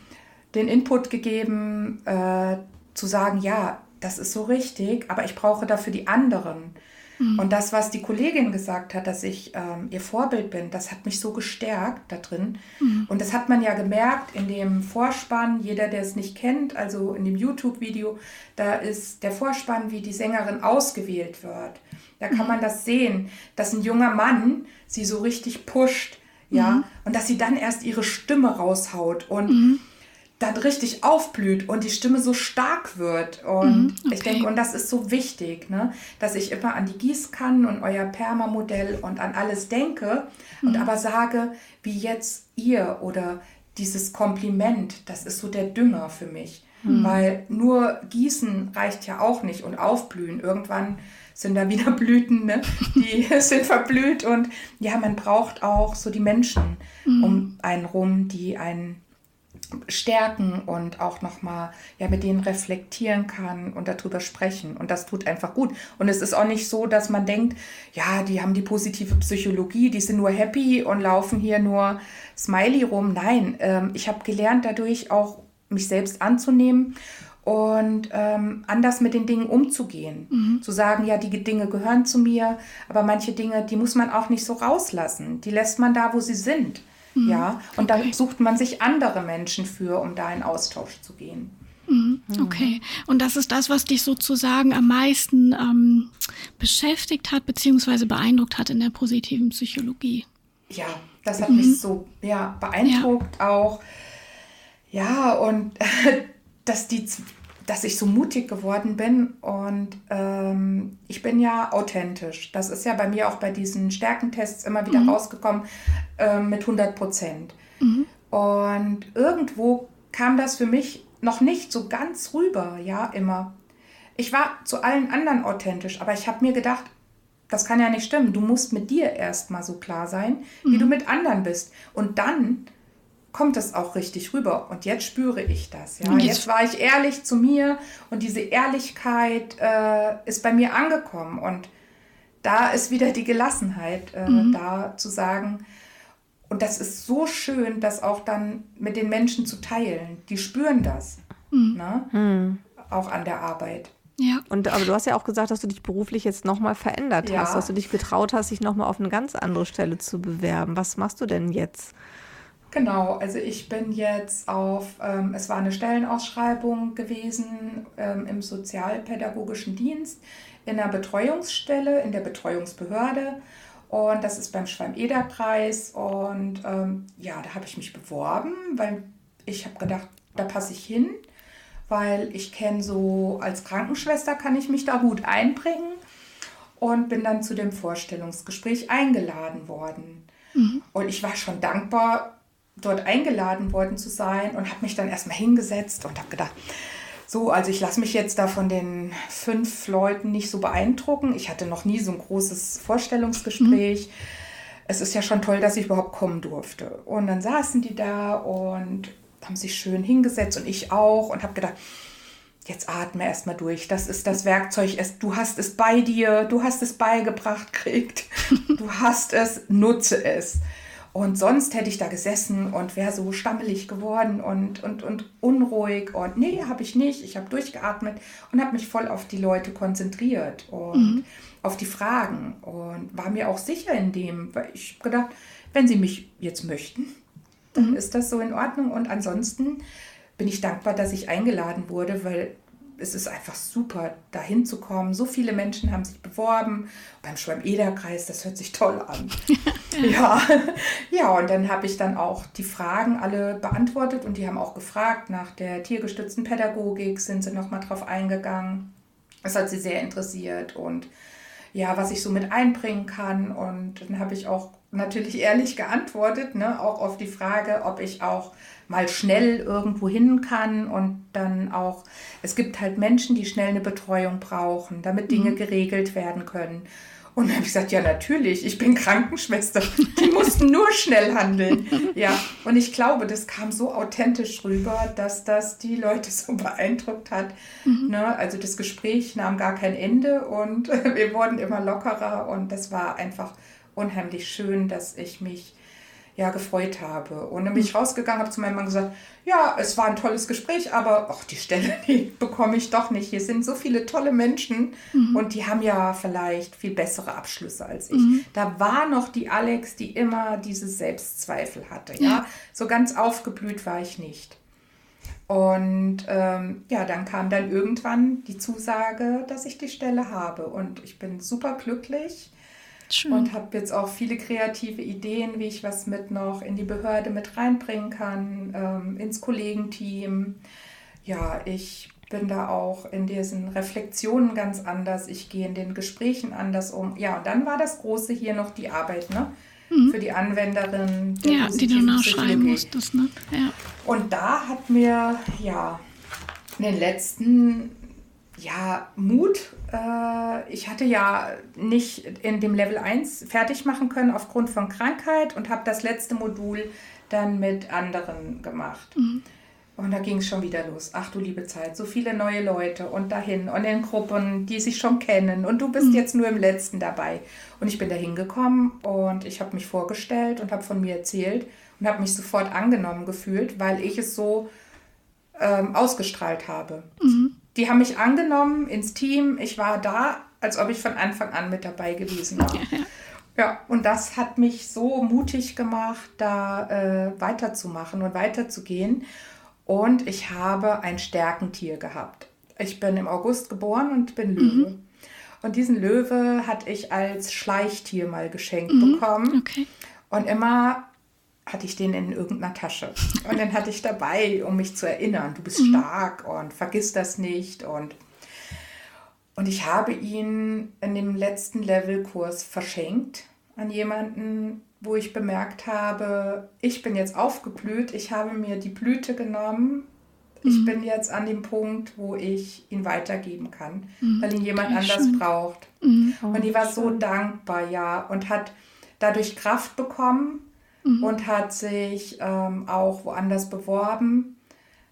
den Input gegeben, äh, zu sagen, ja, das ist so richtig, aber ich brauche dafür die anderen. Mhm. Und das, was die Kollegin gesagt hat, dass ich ähm, ihr Vorbild bin, das hat mich so gestärkt da drin. Mhm. Und das hat man ja gemerkt in dem Vorspann, jeder, der es nicht kennt, also in dem YouTube-Video, da ist der Vorspann, wie die Sängerin ausgewählt wird. Da kann mhm. man das sehen, dass ein junger Mann sie so richtig pusht, ja, mhm. und dass sie dann erst ihre Stimme raushaut und mhm dann richtig aufblüht und die Stimme so stark wird. Und mhm, okay. ich denke, und das ist so wichtig, ne? dass ich immer an die Gießkannen und euer Perma-Modell und an alles denke mhm. und aber sage, wie jetzt ihr oder dieses Kompliment, das ist so der Dünger für mich. Mhm. Weil nur Gießen reicht ja auch nicht und aufblühen. Irgendwann sind da wieder Blüten, ne? die sind verblüht und ja, man braucht auch so die Menschen mhm. um einen rum, die einen stärken und auch nochmal ja, mit denen reflektieren kann und darüber sprechen. Und das tut einfach gut. Und es ist auch nicht so, dass man denkt, ja, die haben die positive Psychologie, die sind nur happy und laufen hier nur smiley rum. Nein, ähm, ich habe gelernt, dadurch auch mich selbst anzunehmen und ähm, anders mit den Dingen umzugehen. Mhm. Zu sagen, ja, die Dinge gehören zu mir, aber manche Dinge, die muss man auch nicht so rauslassen. Die lässt man da, wo sie sind. Mhm. Ja, und okay. da sucht man sich andere Menschen für, um da in Austausch zu gehen. Mhm. mhm. Okay, und das ist das, was dich sozusagen am meisten ähm, beschäftigt hat, beziehungsweise beeindruckt hat in der positiven Psychologie. Ja, das hat mhm. mich so ja, beeindruckt ja. auch. Ja, und dass die dass ich so mutig geworden bin und ähm, ich bin ja authentisch. Das ist ja bei mir auch bei diesen Stärkentests immer wieder mhm. rausgekommen äh, mit 100 Prozent. Mhm. Und irgendwo kam das für mich noch nicht so ganz rüber, ja, immer. Ich war zu allen anderen authentisch, aber ich habe mir gedacht, das kann ja nicht stimmen. Du musst mit dir erstmal so klar sein, wie mhm. du mit anderen bist. Und dann kommt das auch richtig rüber. Und jetzt spüre ich das. Ja? Jetzt, jetzt war ich ehrlich zu mir und diese Ehrlichkeit äh, ist bei mir angekommen. Und da ist wieder die Gelassenheit äh, mhm. da zu sagen, und das ist so schön, das auch dann mit den Menschen zu teilen. Die spüren das. Mhm. Ne? Mhm. Auch an der Arbeit. Ja. Und aber du hast ja auch gesagt, dass du dich beruflich jetzt nochmal verändert ja. hast, dass du dich getraut hast, dich nochmal auf eine ganz andere Stelle zu bewerben. Was machst du denn jetzt? Genau, also ich bin jetzt auf, ähm, es war eine Stellenausschreibung gewesen ähm, im sozialpädagogischen Dienst in der Betreuungsstelle, in der Betreuungsbehörde. Und das ist beim Schwalm-Eder-Kreis. Und ähm, ja, da habe ich mich beworben, weil ich habe gedacht, da passe ich hin, weil ich kenne so, als Krankenschwester kann ich mich da gut einbringen. Und bin dann zu dem Vorstellungsgespräch eingeladen worden. Mhm. Und ich war schon dankbar, dort eingeladen worden zu sein und habe mich dann erstmal hingesetzt und habe gedacht, so, also ich lasse mich jetzt da von den fünf Leuten nicht so beeindrucken. Ich hatte noch nie so ein großes Vorstellungsgespräch. Mhm. Es ist ja schon toll, dass ich überhaupt kommen durfte. Und dann saßen die da und haben sich schön hingesetzt und ich auch und habe gedacht, jetzt atme erstmal durch. Das ist das Werkzeug. Du hast es bei dir, du hast es beigebracht kriegt. Du hast es, nutze es. Und sonst hätte ich da gesessen und wäre so stammelig geworden und, und, und unruhig. Und nee, habe ich nicht. Ich habe durchgeatmet und habe mich voll auf die Leute konzentriert und mhm. auf die Fragen. Und war mir auch sicher in dem, weil ich gedacht, wenn sie mich jetzt möchten, dann mhm. ist das so in Ordnung. Und ansonsten bin ich dankbar, dass ich eingeladen wurde, weil es ist einfach super, da hinzukommen. So viele Menschen haben sich beworben. Beim Schwalm-Eder-Kreis, das hört sich toll an. ja. ja, und dann habe ich dann auch die Fragen alle beantwortet und die haben auch gefragt nach der tiergestützten Pädagogik, sind sie nochmal drauf eingegangen. Das hat sie sehr interessiert und ja, was ich so mit einbringen kann. Und dann habe ich auch natürlich ehrlich geantwortet, ne, auch auf die Frage, ob ich auch mal schnell irgendwo hin kann und dann auch, es gibt halt Menschen, die schnell eine Betreuung brauchen, damit Dinge mhm. geregelt werden können. Und dann habe ich gesagt, ja natürlich, ich bin Krankenschwester, die mussten nur schnell handeln. Ja, und ich glaube, das kam so authentisch rüber, dass das die Leute so beeindruckt hat. Mhm. Ne? Also das Gespräch nahm gar kein Ende und wir wurden immer lockerer und das war einfach unheimlich schön, dass ich mich ja, gefreut habe. Und dann bin ich rausgegangen, habe zu meinem Mann gesagt, ja, es war ein tolles Gespräch, aber ach, die Stelle, die bekomme ich doch nicht. Hier sind so viele tolle Menschen mhm. und die haben ja vielleicht viel bessere Abschlüsse als ich. Mhm. Da war noch die Alex, die immer diese Selbstzweifel hatte. Ja, ja? so ganz aufgeblüht war ich nicht. Und ähm, ja, dann kam dann irgendwann die Zusage, dass ich die Stelle habe. Und ich bin super glücklich Schön. und habe jetzt auch viele kreative Ideen, wie ich was mit noch in die Behörde mit reinbringen kann, ähm, ins Kollegenteam. Ja, ich bin da auch in diesen Reflexionen ganz anders. Ich gehe in den Gesprächen anders um. Ja, und dann war das Große hier noch die Arbeit, ne? Mhm. Für die Anwenderin. Ja, die du nachschreiben musstest, ne? Ja. Und da hat mir, ja, in den letzten ja, Mut. Äh, ich hatte ja nicht in dem Level 1 fertig machen können aufgrund von Krankheit und habe das letzte Modul dann mit anderen gemacht. Mhm. Und da ging es schon wieder los. Ach du liebe Zeit, so viele neue Leute und dahin und in Gruppen, die sich schon kennen. Und du bist mhm. jetzt nur im letzten dabei. Und ich bin da hingekommen und ich habe mich vorgestellt und habe von mir erzählt und habe mich sofort angenommen gefühlt, weil ich es so ähm, ausgestrahlt habe. Mhm die haben mich angenommen ins Team. Ich war da, als ob ich von Anfang an mit dabei gewesen war. Ja, und das hat mich so mutig gemacht, da äh, weiterzumachen und weiterzugehen. Und ich habe ein Stärkentier gehabt. Ich bin im August geboren und bin Löwe. Mhm. Und diesen Löwe hatte ich als Schleichtier mal geschenkt mhm. bekommen. Okay. Und immer hatte ich den in irgendeiner Tasche. Und den hatte ich dabei, um mich zu erinnern, du bist mhm. stark und vergiss das nicht. Und, und ich habe ihn in dem letzten Levelkurs verschenkt an jemanden, wo ich bemerkt habe, ich bin jetzt aufgeblüht, ich habe mir die Blüte genommen. Ich mhm. bin jetzt an dem Punkt, wo ich ihn weitergeben kann, mhm. weil ihn jemand anders schön. braucht. Mhm. und die war so dankbar, ja, und hat dadurch Kraft bekommen, mhm. und hat sich ähm, auch woanders beworben,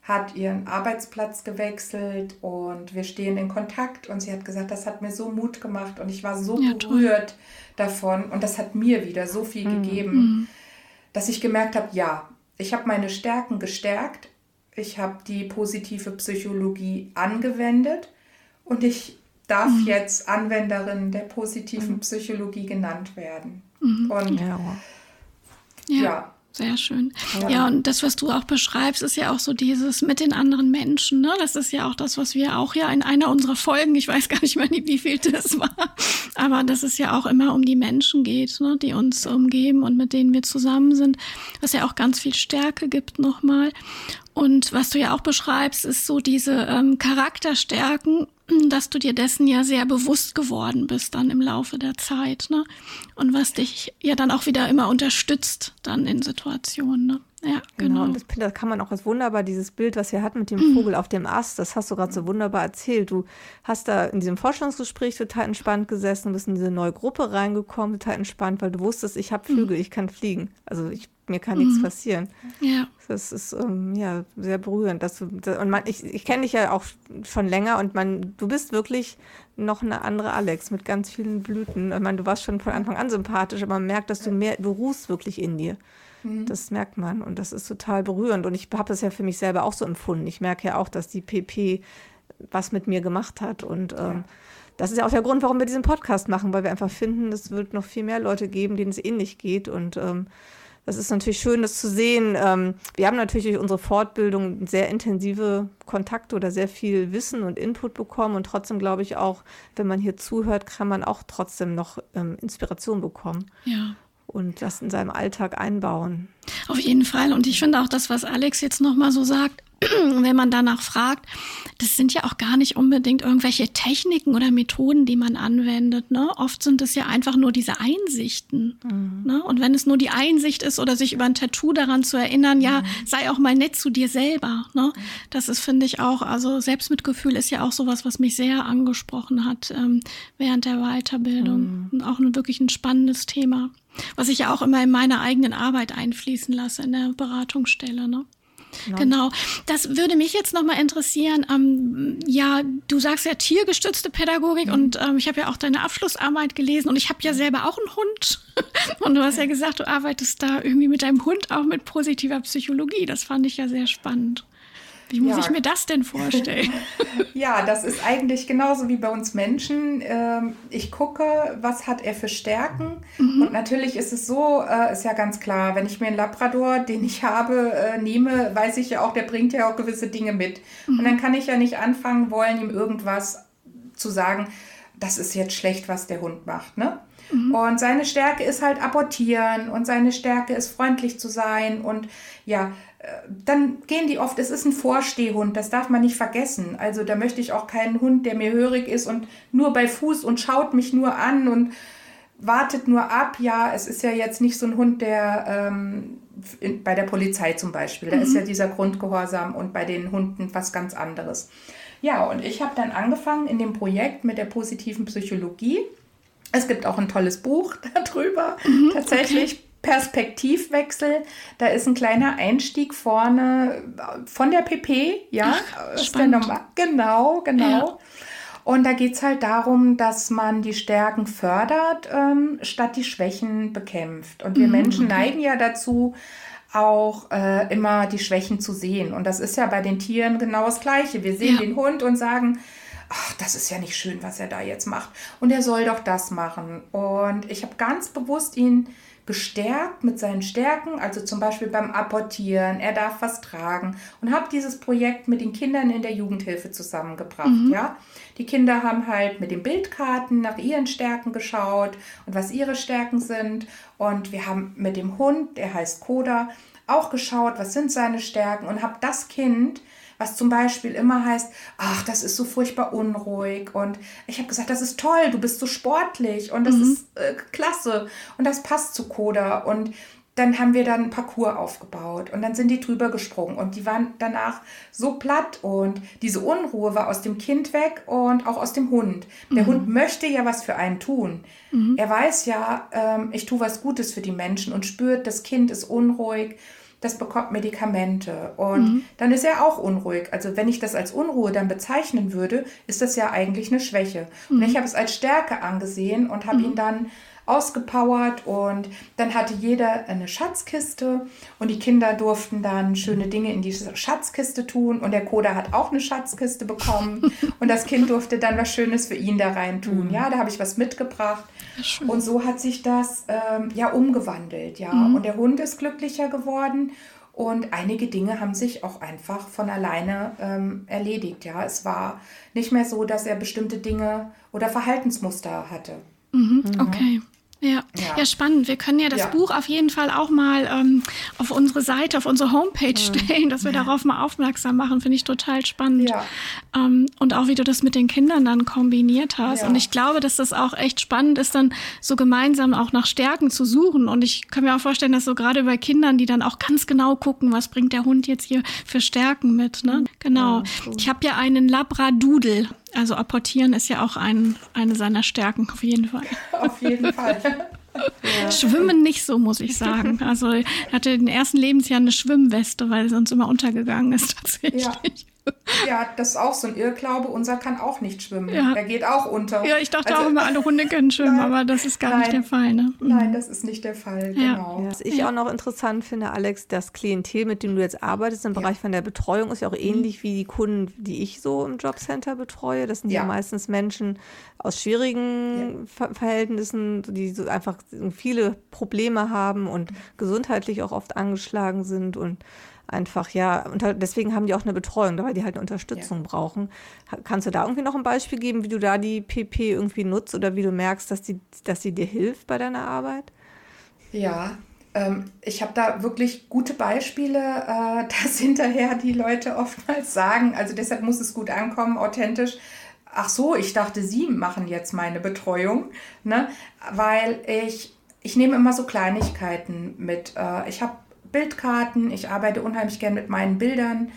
hat ihren Arbeitsplatz gewechselt und wir stehen in Kontakt und sie hat gesagt, das hat mir so Mut gemacht und ich war so ja, berührt toll. davon und das hat mir wieder so viel mhm. gegeben, mhm. dass ich gemerkt habe, ja, ich habe meine Stärken gestärkt, ich habe die positive Psychologie angewendet und ich darf mhm. jetzt Anwenderin der positiven mhm. Psychologie genannt werden. Mhm. Und ja. Ja. ja. Sehr schön. Ja. ja, und das, was du auch beschreibst, ist ja auch so dieses mit den anderen Menschen. Ne? Das ist ja auch das, was wir auch ja in einer unserer Folgen, ich weiß gar nicht mehr, wie viel das war, aber dass es ja auch immer um die Menschen geht, ne? die uns umgeben und mit denen wir zusammen sind, was ja auch ganz viel Stärke gibt nochmal. Und was du ja auch beschreibst, ist so diese ähm, Charakterstärken, dass du dir dessen ja sehr bewusst geworden bist dann im Laufe der Zeit, ne? Und was dich ja dann auch wieder immer unterstützt dann in Situationen, ne? Ja, genau. genau. Und das, das, kann man auch als wunderbar, dieses Bild, was wir hatten mit dem mhm. Vogel auf dem Ast, das hast du gerade so wunderbar erzählt. Du hast da in diesem Forschungsgespräch total entspannt gesessen, bist in diese neue Gruppe reingekommen, total entspannt, weil du wusstest, ich habe Flügel, mhm. ich kann fliegen. Also ich, mir kann mhm. nichts passieren. Ja. Das ist ähm, ja sehr berührend. Dass du, und man, ich, ich kenne dich ja auch schon länger und man, du bist wirklich noch eine andere Alex mit ganz vielen Blüten. Ich meine, du warst schon von Anfang an sympathisch, aber man merkt, dass du mehr, du ruhst wirklich in dir. Mhm. Das merkt man und das ist total berührend. Und ich habe das ja für mich selber auch so empfunden. Ich merke ja auch, dass die PP was mit mir gemacht hat. Und ähm, ja. das ist ja auch der Grund, warum wir diesen Podcast machen, weil wir einfach finden, es wird noch viel mehr Leute geben, denen es ähnlich geht. Und ähm, das ist natürlich schön, das zu sehen. Ähm, wir haben natürlich durch unsere Fortbildung sehr intensive Kontakte oder sehr viel Wissen und Input bekommen. Und trotzdem glaube ich auch, wenn man hier zuhört, kann man auch trotzdem noch ähm, Inspiration bekommen. Ja und das in seinem Alltag einbauen. Auf jeden Fall. Und ich finde auch das, was Alex jetzt nochmal so sagt, wenn man danach fragt, das sind ja auch gar nicht unbedingt irgendwelche Techniken oder Methoden, die man anwendet. Ne? Oft sind es ja einfach nur diese Einsichten. Mhm. Ne? Und wenn es nur die Einsicht ist oder sich über ein Tattoo daran zu erinnern, ja, mhm. sei auch mal nett zu dir selber. Ne? Das ist, finde ich, auch, also Selbstmitgefühl ist ja auch sowas, was mich sehr angesprochen hat ähm, während der Weiterbildung. Mhm. Und auch ein, wirklich ein spannendes Thema, was ich ja auch immer in meine eigenen Arbeit einfließen lasse in der Beratungsstelle. Ne? Genau. genau. Das würde mich jetzt nochmal interessieren. Ähm, ja, du sagst ja tiergestützte Pädagogik mhm. und ähm, ich habe ja auch deine Abschlussarbeit gelesen und ich habe ja selber auch einen Hund. und du hast ja gesagt, du arbeitest da irgendwie mit deinem Hund auch mit positiver Psychologie. Das fand ich ja sehr spannend. Wie muss ja. ich mir das denn vorstellen? ja, das ist eigentlich genauso wie bei uns Menschen. Ähm, ich gucke, was hat er für Stärken. Mhm. Und natürlich ist es so, äh, ist ja ganz klar, wenn ich mir einen Labrador, den ich habe, äh, nehme, weiß ich ja auch, der bringt ja auch gewisse Dinge mit. Mhm. Und dann kann ich ja nicht anfangen wollen, ihm irgendwas zu sagen, das ist jetzt schlecht, was der Hund macht. Ne? Mhm. Und seine Stärke ist halt apportieren und seine Stärke ist freundlich zu sein und ja, dann gehen die oft, es ist ein Vorstehhund, das darf man nicht vergessen. Also da möchte ich auch keinen Hund, der mir hörig ist und nur bei Fuß und schaut mich nur an und wartet nur ab. Ja, es ist ja jetzt nicht so ein Hund, der ähm, in, bei der Polizei zum Beispiel, da mhm. ist ja dieser Grundgehorsam und bei den Hunden was ganz anderes. Ja, und ich habe dann angefangen in dem Projekt mit der positiven Psychologie. Es gibt auch ein tolles Buch darüber, mhm, tatsächlich. Okay Perspektivwechsel. Da ist ein kleiner Einstieg vorne von der PP, ja. Ach, der Nummer. Genau, genau. Ja. Und da geht es halt darum, dass man die Stärken fördert, ähm, statt die Schwächen bekämpft. Und wir mhm, Menschen okay. neigen ja dazu, auch äh, immer die Schwächen zu sehen. Und das ist ja bei den Tieren genau das Gleiche. Wir sehen ja. den Hund und sagen, ach, das ist ja nicht schön, was er da jetzt macht. Und er soll doch das machen. Und ich habe ganz bewusst ihn gestärkt mit seinen Stärken, also zum Beispiel beim Apportieren, er darf was tragen und habe dieses Projekt mit den Kindern in der Jugendhilfe zusammengebracht. Mhm. Ja? Die Kinder haben halt mit den Bildkarten nach ihren Stärken geschaut und was ihre Stärken sind und wir haben mit dem Hund, der heißt Koda, auch geschaut, was sind seine Stärken und habe das Kind was zum Beispiel immer heißt, ach, das ist so furchtbar unruhig. Und ich habe gesagt, das ist toll, du bist so sportlich und das mhm. ist äh, klasse und das passt zu Coda. Und dann haben wir dann ein Parcours aufgebaut und dann sind die drüber gesprungen und die waren danach so platt und diese Unruhe war aus dem Kind weg und auch aus dem Hund. Der mhm. Hund möchte ja was für einen tun. Mhm. Er weiß ja, ähm, ich tue was Gutes für die Menschen und spürt, das Kind ist unruhig das bekommt Medikamente und mhm. dann ist er auch unruhig. Also wenn ich das als Unruhe dann bezeichnen würde, ist das ja eigentlich eine Schwäche. Mhm. Und ich habe es als Stärke angesehen und habe mhm. ihn dann ausgepowert und dann hatte jeder eine Schatzkiste und die Kinder durften dann schöne Dinge in diese Schatzkiste tun und der Koda hat auch eine Schatzkiste bekommen und das Kind durfte dann was Schönes für ihn da rein tun. Mhm. Ja, da habe ich was mitgebracht und so hat sich das ähm, ja umgewandelt, ja. Mhm. Und der Hund ist glücklicher geworden und einige Dinge haben sich auch einfach von alleine ähm, erledigt. Ja, es war nicht mehr so, dass er bestimmte Dinge oder Verhaltensmuster hatte. Mhm, okay. Ja. ja. ja, spannend. Wir können ja das ja. Buch auf jeden Fall auch mal ähm, auf unsere Seite, auf unsere Homepage mhm. stellen, dass wir darauf mal aufmerksam machen. Finde ich total spannend. Ja. Ähm, und auch wie du das mit den Kindern dann kombiniert hast. Und ich glaube, dass das auch echt spannend ist, dann so gemeinsam auch nach Stärken zu suchen. Und ich kann mir auch vorstellen, dass so gerade bei Kindern, die dann auch ganz genau gucken, was bringt der Hund jetzt hier für Stärken mit. Ne? Mhm. Genau. Ich habe ja einen Labradoodle. Also apportieren ist ja auch ein, eine seiner Stärken, auf jeden Fall. Auf jeden Fall. Ja. Schwimmen nicht so, muss ich sagen. Also er hatte in den ersten Lebensjahren eine Schwimmweste, weil er sonst immer untergegangen ist tatsächlich. Ja. Das ist auch so ein Irrglaube. Unser kann auch nicht schwimmen. Ja. Der geht auch unter. Ja, ich dachte also, auch immer, alle Hunde können schwimmen, nein, aber das ist gar nein, nicht der Fall. Ne? Mhm. Nein, das ist nicht der Fall, ja. genau. was ich auch noch interessant finde, Alex, das Klientel, mit dem du jetzt arbeitest im Bereich von der Betreuung, ist ja auch mhm. ähnlich wie die Kunden, die ich so im Jobcenter betreue. Das sind ja, meistens Menschen aus schwierigen Ver Verhältnissen, die so einfach viele Probleme haben und gesundheitlich auch oft angeschlagen sind und einfach, ja, und deswegen haben die auch eine Betreuung, weil die halt eine Unterstützung ja. brauchen. Kannst du da irgendwie noch ein Beispiel geben, wie du da die PP irgendwie nutzt oder wie du merkst, dass die, dass die dir hilft bei deiner Arbeit? Ja, ähm, ich habe da wirklich gute Beispiele, äh, dass hinterher die Leute oftmals sagen, also deshalb muss es gut ankommen, authentisch. Ach so, ich dachte, Sie machen jetzt meine Betreuung, ne? weil ich, ich nehme immer so Kleinigkeiten mit. Äh, ich habe Bildkarten. Ich arbeite unheimlich gern mit meinen Bildern.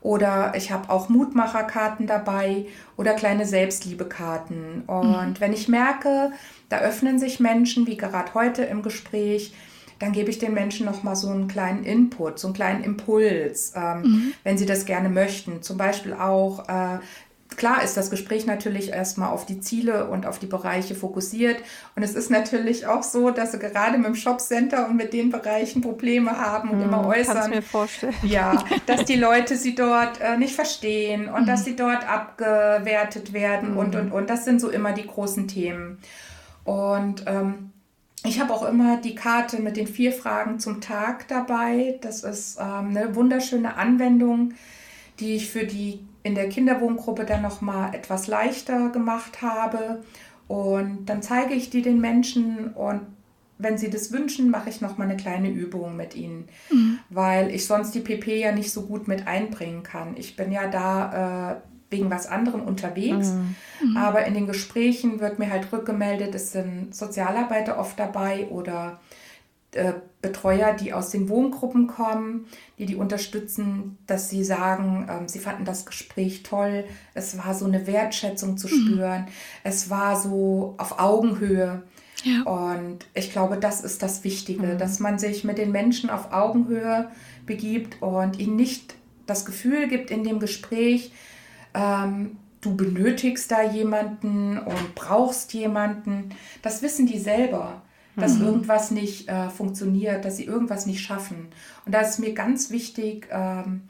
Oder ich habe auch Mutmacherkarten dabei oder kleine Selbstliebekarten. Und mhm. wenn ich merke, da öffnen sich Menschen, wie gerade heute im Gespräch, dann gebe ich den Menschen noch mal so einen kleinen Input, so einen kleinen Impuls, ähm, mhm. wenn sie das gerne möchten. Zum Beispiel auch, äh, klar ist das Gespräch natürlich erstmal auf die Ziele und auf die Bereiche fokussiert. Und es ist natürlich auch so, dass sie gerade mit dem Shopcenter und mit den Bereichen Probleme haben und mm, immer äußern. Kannst mir vorstellen. Ja, dass die Leute sie dort äh, nicht verstehen und mm. dass sie dort abgewertet werden mm. und, und, und. Das sind so immer die großen Themen. Und ähm, ich habe auch immer die Karte mit den vier Fragen zum Tag dabei. Das ist ähm, eine wunderschöne Anwendung, die ich für die in der Kinderwohngruppe dann noch mal etwas leichter gemacht habe. Und dann zeige ich die den Menschen und wenn sie das wünschen, mache ich noch mal eine kleine Übung mit ihnen, mhm. weil ich sonst die PP ja nicht so gut mit einbringen kann. Ich bin ja da äh, wegen was anderem unterwegs, mhm. aber in den Gesprächen wird mir halt rückgemeldet, es sind Sozialarbeiter oft dabei oder äh, Betreuer, die aus den Wohngruppen kommen, die die unterstützen, dass sie sagen, ähm, sie fanden das Gespräch toll, es war so eine Wertschätzung zu mhm. spüren, es war so auf Augenhöhe. Ja. Und ich glaube, das ist das Wichtige, mhm. dass man sich mit den Menschen auf Augenhöhe begibt und ihnen nicht das Gefühl gibt in dem Gespräch, ähm, du benötigst da jemanden und brauchst jemanden. Das wissen die selber dass mhm. irgendwas nicht äh, funktioniert, dass sie irgendwas nicht schaffen. Und da ist mir ganz wichtig, ähm,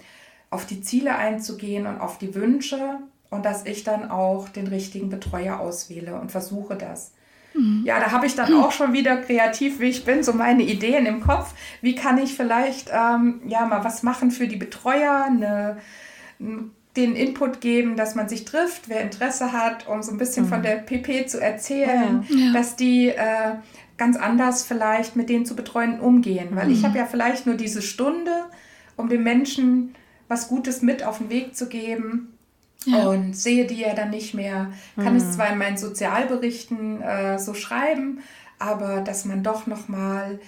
auf die Ziele einzugehen und auf die Wünsche und dass ich dann auch den richtigen Betreuer auswähle und versuche das. Mhm. Ja, da habe ich dann auch schon wieder kreativ, wie ich bin, so meine Ideen im Kopf. Wie kann ich vielleicht ähm, ja mal was machen für die Betreuer, eine, den Input geben, dass man sich trifft, wer Interesse hat, um so ein bisschen mhm. von der PP zu erzählen, ja. dass die äh, ganz anders vielleicht mit denen zu betreuen umgehen. Weil mhm. ich habe ja vielleicht nur diese Stunde, um dem Menschen was Gutes mit auf den Weg zu geben. Ja. Und sehe die ja dann nicht mehr. Kann mhm. es zwar in meinen Sozialberichten äh, so schreiben, aber dass man doch nochmal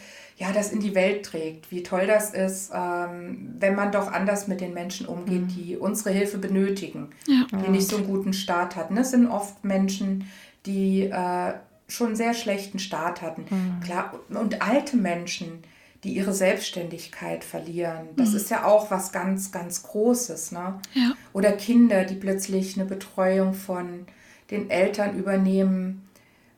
ja, das in die Welt trägt, wie toll das ist, ähm, wenn man doch anders mit den Menschen umgeht, mhm. die unsere Hilfe benötigen, ja. die nicht so einen guten Start hatten. Das sind oft Menschen, die äh, schon einen sehr schlechten Start hatten. Mhm. Klar, und alte Menschen, die ihre Selbstständigkeit verlieren. Das mhm. ist ja auch was ganz, ganz Großes. Ne? Ja. Oder Kinder, die plötzlich eine Betreuung von den Eltern übernehmen,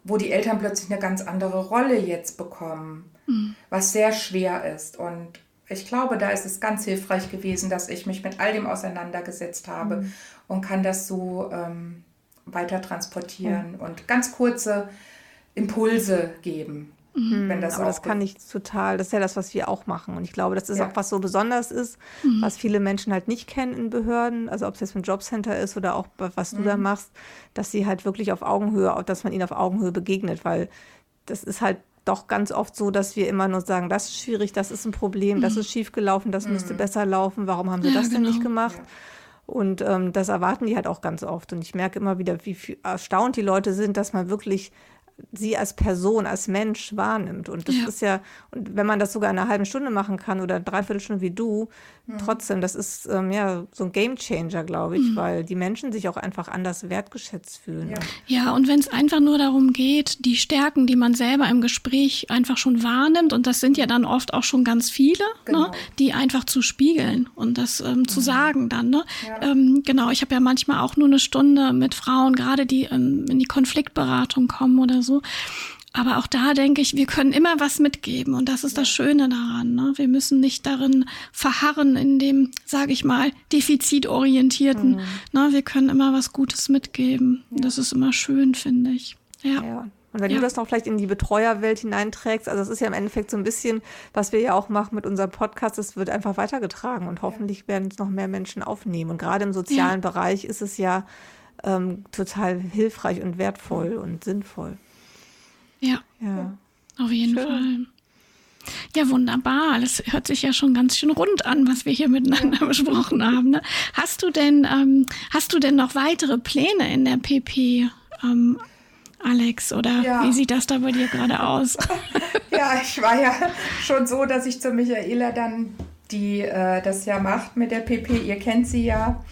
wo die Eltern plötzlich eine ganz andere Rolle jetzt bekommen, mhm. was sehr schwer ist. Und ich glaube, da ist es ganz hilfreich gewesen, dass ich mich mit all dem auseinandergesetzt habe mhm. und kann das so ähm, weiter transportieren und ganz kurze Impulse geben. Mhm. Wenn das Aber das kann ich total, das ist ja das, was wir auch machen. Und ich glaube, das ist ja. auch was so besonders ist, mhm. was viele Menschen halt nicht kennen in Behörden, also ob es jetzt ein Jobcenter ist oder auch was du mhm. da machst, dass sie halt wirklich auf Augenhöhe, dass man ihnen auf Augenhöhe begegnet, weil das ist halt doch ganz oft so, dass wir immer nur sagen, das ist schwierig, das ist ein Problem, das mhm. ist schiefgelaufen, das müsste mhm. besser laufen, warum haben sie ja, das genau. denn nicht gemacht? Ja. Und ähm, das erwarten die halt auch ganz oft. Und ich merke immer wieder, wie erstaunt die Leute sind, dass man wirklich sie als Person, als Mensch wahrnimmt. Und das ja. ist ja, und wenn man das sogar in einer halben Stunde machen kann oder dreiviertel Stunde wie du, mhm. trotzdem, das ist ähm, ja so ein Game Changer, glaube ich, mhm. weil die Menschen sich auch einfach anders wertgeschätzt fühlen. Ja, ja und wenn es einfach nur darum geht, die Stärken, die man selber im Gespräch einfach schon wahrnimmt, und das sind ja dann oft auch schon ganz viele, ne, genau. ne, die einfach zu spiegeln und das ähm, mhm. zu sagen dann. Ne? Ja. Ähm, genau, ich habe ja manchmal auch nur eine Stunde mit Frauen, gerade die ähm, in die Konfliktberatung kommen oder so. Aber auch da denke ich, wir können immer was mitgeben und das ist das Schöne daran. Ne? Wir müssen nicht darin verharren in dem, sage ich mal, defizitorientierten. Mhm. Ne? Wir können immer was Gutes mitgeben. Ja. Das ist immer schön, finde ich. Ja. ja. Und wenn ja. du das noch vielleicht in die Betreuerwelt hineinträgst, also es ist ja im Endeffekt so ein bisschen, was wir ja auch machen mit unserem Podcast, es wird einfach weitergetragen und hoffentlich werden es noch mehr Menschen aufnehmen. Und gerade im sozialen Bereich ist es ja ähm, total hilfreich und wertvoll und sinnvoll. Ja. ja. Auf jeden Schön. Fall. Ja, wunderbar. Das hört sich ja schon ganz schön rund an, was wir hier miteinander ja. besprochen haben. Ne? Hast du denn, ähm, hast du denn noch weitere Pläne in der PP, ähm, Alex? Oder ja. wie sieht das da bei dir gerade aus? ja, ich war ja schon so, dass ich zur Michaela dann, die äh, das ja macht mit der PP, ihr kennt sie ja,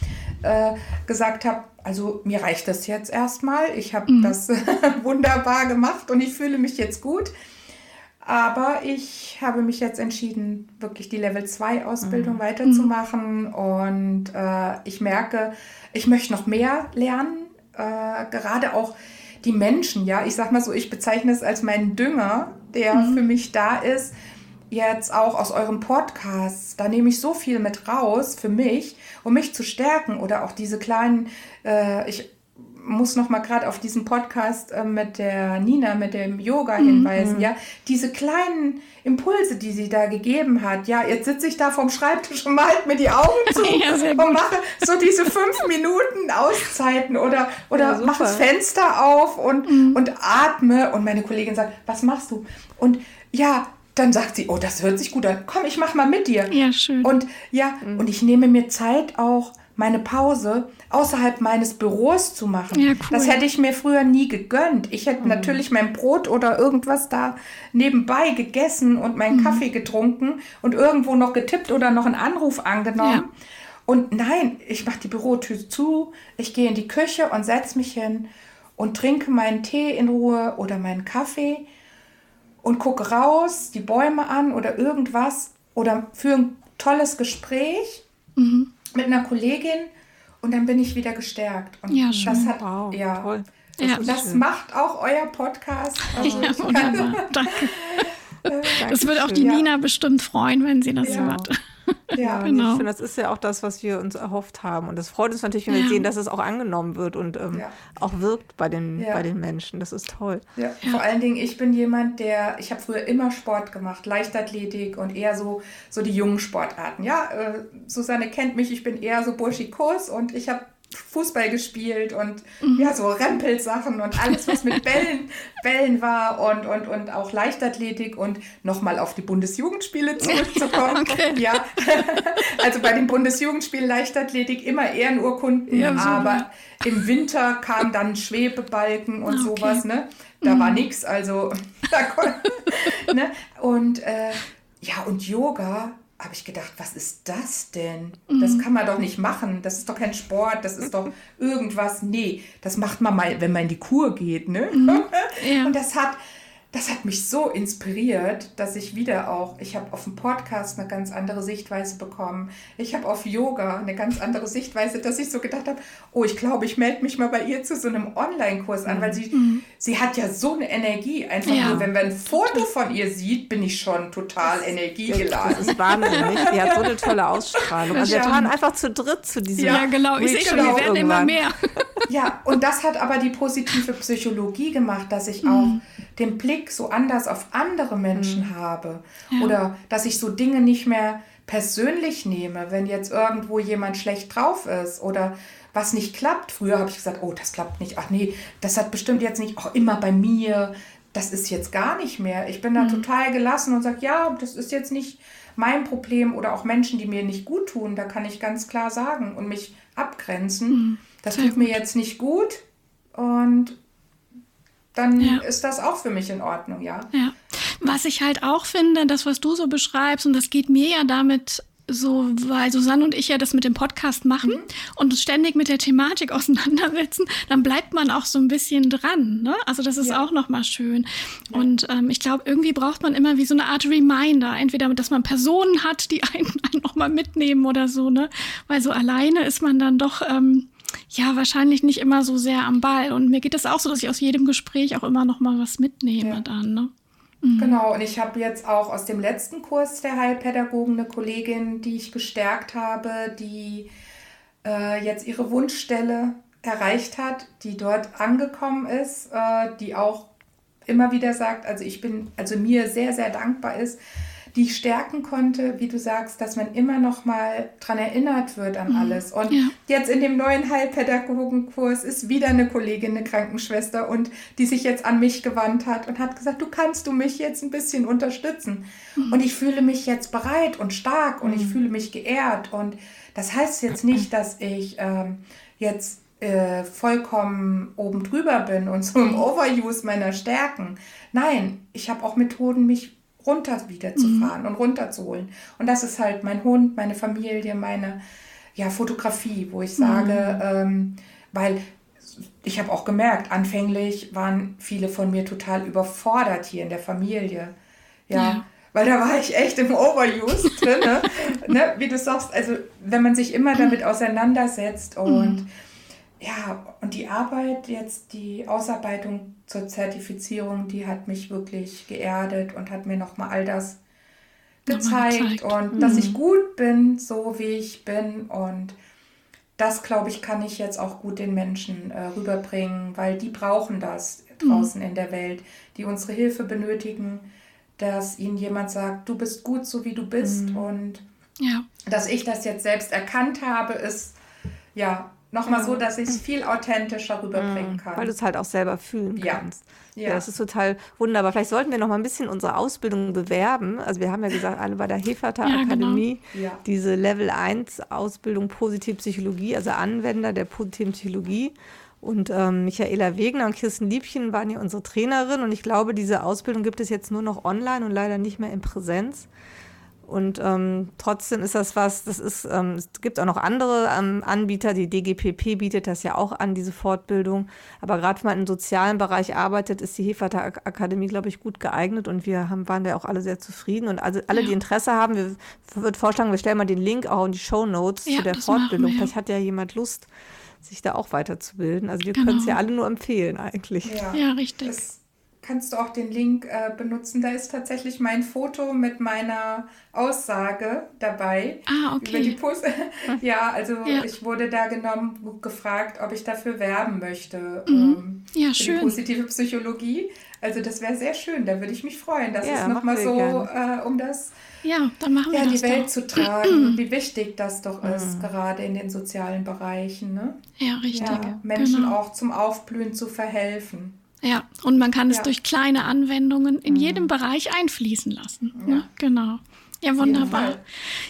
äh, gesagt habe, also mir reicht das jetzt erstmal. Ich habe mhm. das wunderbar gemacht und ich fühle mich jetzt gut. Aber ich habe mich jetzt entschieden, wirklich die Level 2 Ausbildung mhm. weiterzumachen. Und äh, ich merke, ich möchte noch mehr lernen. Äh, gerade auch die Menschen, ja. Ich sag mal so, ich bezeichne es als meinen Dünger, der mhm. für mich da ist. Jetzt auch aus eurem Podcast. Da nehme ich so viel mit raus für mich, um mich zu stärken. Oder auch diese kleinen, äh, ich muss noch mal gerade auf diesen Podcast äh, mit der Nina, mit dem Yoga mhm. hinweisen, mhm. ja, diese kleinen Impulse, die sie da gegeben hat, ja, jetzt sitze ich da vorm Schreibtisch und malte mir die Augen zu ja, und mache so diese fünf Minuten Auszeiten oder, oder ja, mache das Fenster auf und, mhm. und atme und meine Kollegin sagt, was machst du? Und ja, dann sagt sie, oh, das hört sich gut an. Komm, ich mach mal mit dir. Ja, schön. Und ja, mhm. und ich nehme mir Zeit auch meine Pause außerhalb meines Büros zu machen. Ja, cool. Das hätte ich mir früher nie gegönnt. Ich hätte mhm. natürlich mein Brot oder irgendwas da nebenbei gegessen und meinen mhm. Kaffee getrunken und irgendwo noch getippt oder noch einen Anruf angenommen. Ja. Und nein, ich mache die Bürotür zu, ich gehe in die Küche und setze mich hin und trinke meinen Tee in Ruhe oder meinen Kaffee und gucke raus, die Bäume an oder irgendwas oder führe ein tolles Gespräch. Mhm mit einer Kollegin und dann bin ich wieder gestärkt. Und ja, schön. das hat, wow, ja, toll. Das, ja. das macht auch euer Podcast. Also ja, wunderbar. Danke. das wird auch die ja. Nina bestimmt freuen, wenn sie das ja. hört. Ja, genau. ich finde, das ist ja auch das, was wir uns erhofft haben. Und es freut uns natürlich, wenn wir sehen, dass es auch angenommen wird und ähm, auch wirkt bei den, bei den Menschen. Das ist toll. Ja. Vor allen Dingen, ich bin jemand, der, ich habe früher immer Sport gemacht, Leichtathletik und eher so, so die jungen Sportarten. Ja, äh, Susanne kennt mich, ich bin eher so burschikos und ich habe Fußball gespielt und mhm. ja, so Rempelsachen und alles, was mit Bällen, Bällen war und, und, und auch Leichtathletik und nochmal auf die Bundesjugendspiele zurückzukommen. okay. Ja, also bei den Bundesjugendspielen Leichtathletik immer Ehrenurkunden, ja, aber im Winter kam dann Schwebebalken und okay. sowas, ne? Da mhm. war nichts, also ne? und äh, ja, und Yoga habe ich gedacht, was ist das denn? Mhm. Das kann man doch nicht machen. Das ist doch kein Sport, das ist doch irgendwas. Nee, das macht man mal, wenn man in die Kur geht. Ne? Mhm. Ja. Und das hat, das hat mich so inspiriert, dass ich wieder auch, ich habe auf dem Podcast eine ganz andere Sichtweise bekommen. Ich habe auf Yoga eine ganz andere Sichtweise, dass ich so gedacht habe, oh, ich glaube, ich melde mich mal bei ihr zu so einem Online-Kurs an, weil sie, mhm. sie hat ja so eine Energie. Einfach ja. nur, wenn man ein Foto von ihr sieht, bin ich schon total energiegeladen. Das ist wahnsinnig. Sie hat so eine tolle Ausstrahlung. Also wir fahren einfach zu dritt zu diesem Ja, genau. Ich sehe schon, wir werden irgendwann. immer mehr. Ja, und das hat aber die positive Psychologie gemacht, dass ich auch mhm den Blick so anders auf andere Menschen mhm. habe ja. oder dass ich so Dinge nicht mehr persönlich nehme, wenn jetzt irgendwo jemand schlecht drauf ist oder was nicht klappt. Früher habe ich gesagt, oh, das klappt nicht. Ach nee, das hat bestimmt jetzt nicht auch immer bei mir. Das ist jetzt gar nicht mehr. Ich bin da mhm. total gelassen und sage, ja, das ist jetzt nicht mein Problem oder auch Menschen, die mir nicht gut tun. Da kann ich ganz klar sagen und mich abgrenzen. Mhm. Das tut mir jetzt nicht gut und dann ja. ist das auch für mich in Ordnung, ja. Ja. Was ich halt auch finde, das, was du so beschreibst, und das geht mir ja damit so, weil Susanne und ich ja das mit dem Podcast machen mhm. und uns ständig mit der Thematik auseinandersetzen, dann bleibt man auch so ein bisschen dran. Ne? Also das ist ja. auch nochmal schön. Ja. Und ähm, ich glaube, irgendwie braucht man immer wie so eine Art Reminder. Entweder, dass man Personen hat, die einen, einen nochmal mitnehmen oder so, ne? Weil so alleine ist man dann doch. Ähm, ja, wahrscheinlich nicht immer so sehr am Ball. Und mir geht es auch so, dass ich aus jedem Gespräch auch immer noch mal was mitnehme ja. dann. Ne? Mhm. Genau, und ich habe jetzt auch aus dem letzten Kurs der Heilpädagogen eine Kollegin, die ich gestärkt habe, die äh, jetzt ihre Wunschstelle erreicht hat, die dort angekommen ist, äh, die auch immer wieder sagt, also ich bin, also mir sehr, sehr dankbar ist, die ich stärken konnte, wie du sagst, dass man immer noch mal dran erinnert wird an mhm. alles. Und ja. jetzt in dem neuen Heilpädagogenkurs ist wieder eine Kollegin, eine Krankenschwester und die sich jetzt an mich gewandt hat und hat gesagt, du kannst du mich jetzt ein bisschen unterstützen. Mhm. Und ich fühle mich jetzt bereit und stark und mhm. ich fühle mich geehrt. Und das heißt jetzt nicht, dass ich ähm, jetzt äh, vollkommen oben drüber bin und so im mhm. Overuse meiner Stärken. Nein, ich habe auch Methoden, mich runter wieder zu mhm. fahren und runterzuholen. Und das ist halt mein Hund, meine Familie, meine ja, Fotografie, wo ich sage, mhm. ähm, weil ich habe auch gemerkt, anfänglich waren viele von mir total überfordert hier in der Familie. ja. ja weil da war ich echt im Overuse drin, ne? ne? wie du sagst, also wenn man sich immer damit auseinandersetzt und mhm. Ja, und die Arbeit jetzt, die Ausarbeitung zur Zertifizierung, die hat mich wirklich geerdet und hat mir nochmal all das gezeigt, und mhm. dass ich gut bin, so wie ich bin und das, glaube ich, kann ich jetzt auch gut den Menschen äh, rüberbringen, weil die brauchen das draußen mhm. in der Welt, die unsere Hilfe benötigen dass ihnen jemand sagt, du bist gut, so wie du bist. Mhm. Und ja. dass ich das jetzt selbst erkannt habe, ist ja nochmal ja. so, dass ich es viel authentischer rüberbringen mhm. kann. Weil du es halt auch selber fühlen ja. kannst. Ja. ja, das ist total wunderbar. Vielleicht sollten wir noch mal ein bisschen unsere Ausbildung bewerben. Also wir haben ja gesagt, alle bei der Hefata ja, genau. Akademie, genau. diese Level 1 Ausbildung Positive Psychologie, also Anwender der positiven Psychologie. Und ähm, Michaela Wegner und Kirsten Liebchen waren ja unsere Trainerin. Und ich glaube, diese Ausbildung gibt es jetzt nur noch online und leider nicht mehr in Präsenz. Und ähm, trotzdem ist das was, das ist, ähm, es gibt auch noch andere ähm, Anbieter, die DGPP bietet das ja auch an, diese Fortbildung. Aber gerade wenn man im sozialen Bereich arbeitet, ist die Hefata Akademie, glaube ich, gut geeignet und wir haben, waren da auch alle sehr zufrieden. Und also alle, die Interesse haben, wir würden vorschlagen, wir stellen mal den Link auch in die Show Notes ja, zu der Fortbildung. Vielleicht hat ja jemand Lust, sich da auch weiterzubilden. Also wir genau. können es ja alle nur empfehlen eigentlich. Ja, ja richtig. Das kannst du auch den Link äh, benutzen. Da ist tatsächlich mein Foto mit meiner Aussage dabei. Ah, okay. Über die Post ja, also ja. ich wurde da genommen, gefragt, ob ich dafür werben möchte. Mhm. Ähm, ja, schön. Die positive Psychologie. Also das wäre sehr schön, da würde ich mich freuen. Das ja, ist nochmal so, äh, um das ja, dann machen wir ja, das die Welt doch. zu tragen, wie wichtig das doch ist, mhm. gerade in den sozialen Bereichen. Ne? Ja, richtig. Ja, Menschen genau. auch zum Aufblühen zu verhelfen. Ja, und man kann es durch kleine Anwendungen in mhm. jedem Bereich einfließen lassen. Ja. Ne? Genau. Ja, wunderbar.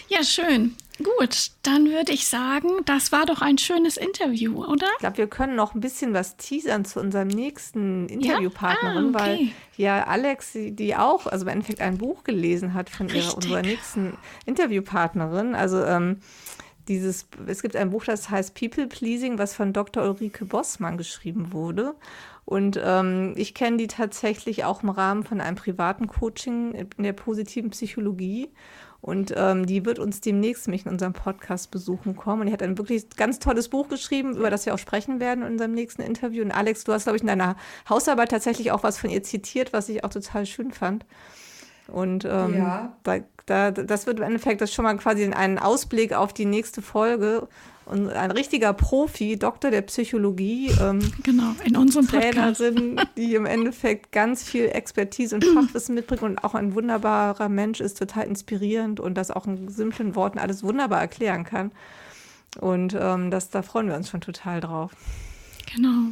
Ja, schön. Gut, dann würde ich sagen, das war doch ein schönes Interview, oder? Ich glaube, wir können noch ein bisschen was teasern zu unserem nächsten Interviewpartnerin, ja? ah, okay. weil ja Alex, die auch, also im Endeffekt ein Buch gelesen hat von ihrer, unserer nächsten Interviewpartnerin. Also ähm, dieses, es gibt ein Buch, das heißt People Pleasing, was von Dr. Ulrike Bossmann geschrieben wurde. Und ähm, ich kenne die tatsächlich auch im Rahmen von einem privaten Coaching in der positiven Psychologie. Und ähm, die wird uns demnächst mich in unserem Podcast besuchen kommen. Und die hat ein wirklich ganz tolles Buch geschrieben, über das wir auch sprechen werden in unserem nächsten Interview. Und Alex, du hast, glaube ich, in deiner Hausarbeit tatsächlich auch was von ihr zitiert, was ich auch total schön fand. Und ähm, ja. da, da, das wird im Endeffekt das schon mal quasi einen Ausblick auf die nächste Folge ein richtiger Profi, Doktor der Psychologie. Ähm, genau, in unserem Trainerin, Podcast. die im Endeffekt ganz viel Expertise und Fachwissen mitbringt und auch ein wunderbarer Mensch ist, total inspirierend und das auch in simplen Worten alles wunderbar erklären kann. Und ähm, das, da freuen wir uns schon total drauf. Genau.